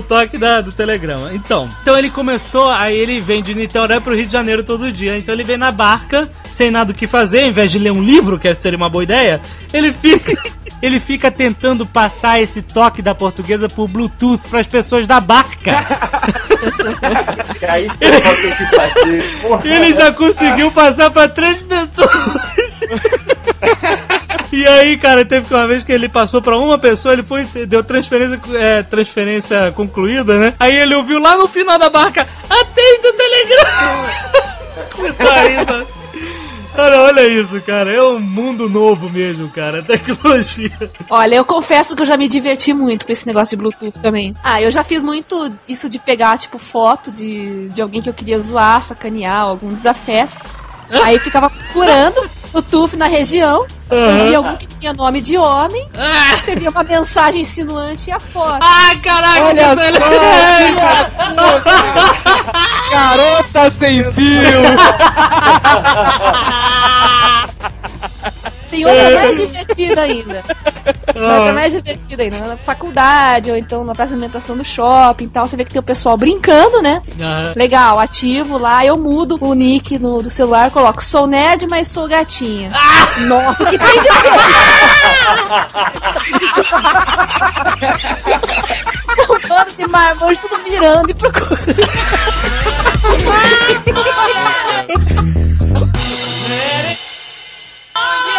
toque da, do telegrama. Então, então ele começou, aí ele vem de Niterói pro Rio de Janeiro todo dia. Então ele vem na barca, sem nada o que fazer, ao invés de ler um livro, que seria uma boa ideia, ele fica, ele fica tentando passar esse toque da portuguesa por Bluetooth pras pessoas da barca. Aí você ter que fazer. Porra. Ele já conseguiu passar pra três pessoas. E aí, cara, teve uma vez que ele passou pra uma pessoa, ele foi, deu transferência, é, transferência concluída, né? Aí ele ouviu lá no final da barca, atende o telegrama! Começou a rir, sabe? Cara, olha isso, cara. É um mundo novo mesmo, cara. Tecnologia. Olha, eu confesso que eu já me diverti muito com esse negócio de Bluetooth também. Ah, eu já fiz muito isso de pegar, tipo, foto de, de alguém que eu queria zoar, sacanear, algum desafeto. Aí ficava procurando Bluetooth na região, eu via algum que tinha nome de homem, escrevia uma mensagem insinuante e a foto. Ah, caraca, Olha que só! Garota sem fio! Tem outra é. mais divertida ainda. outra ah. mais divertida ainda. Na faculdade, ou então na apresentação de alimentação do shopping e tal. Você vê que tem o pessoal brincando, né? Uhum. Legal, ativo lá. Eu mudo o nick no, do celular, coloco sou nerd, mas sou gatinha. Ah! Nossa, o que tem de Um bando de mármore, tudo virando e procurando.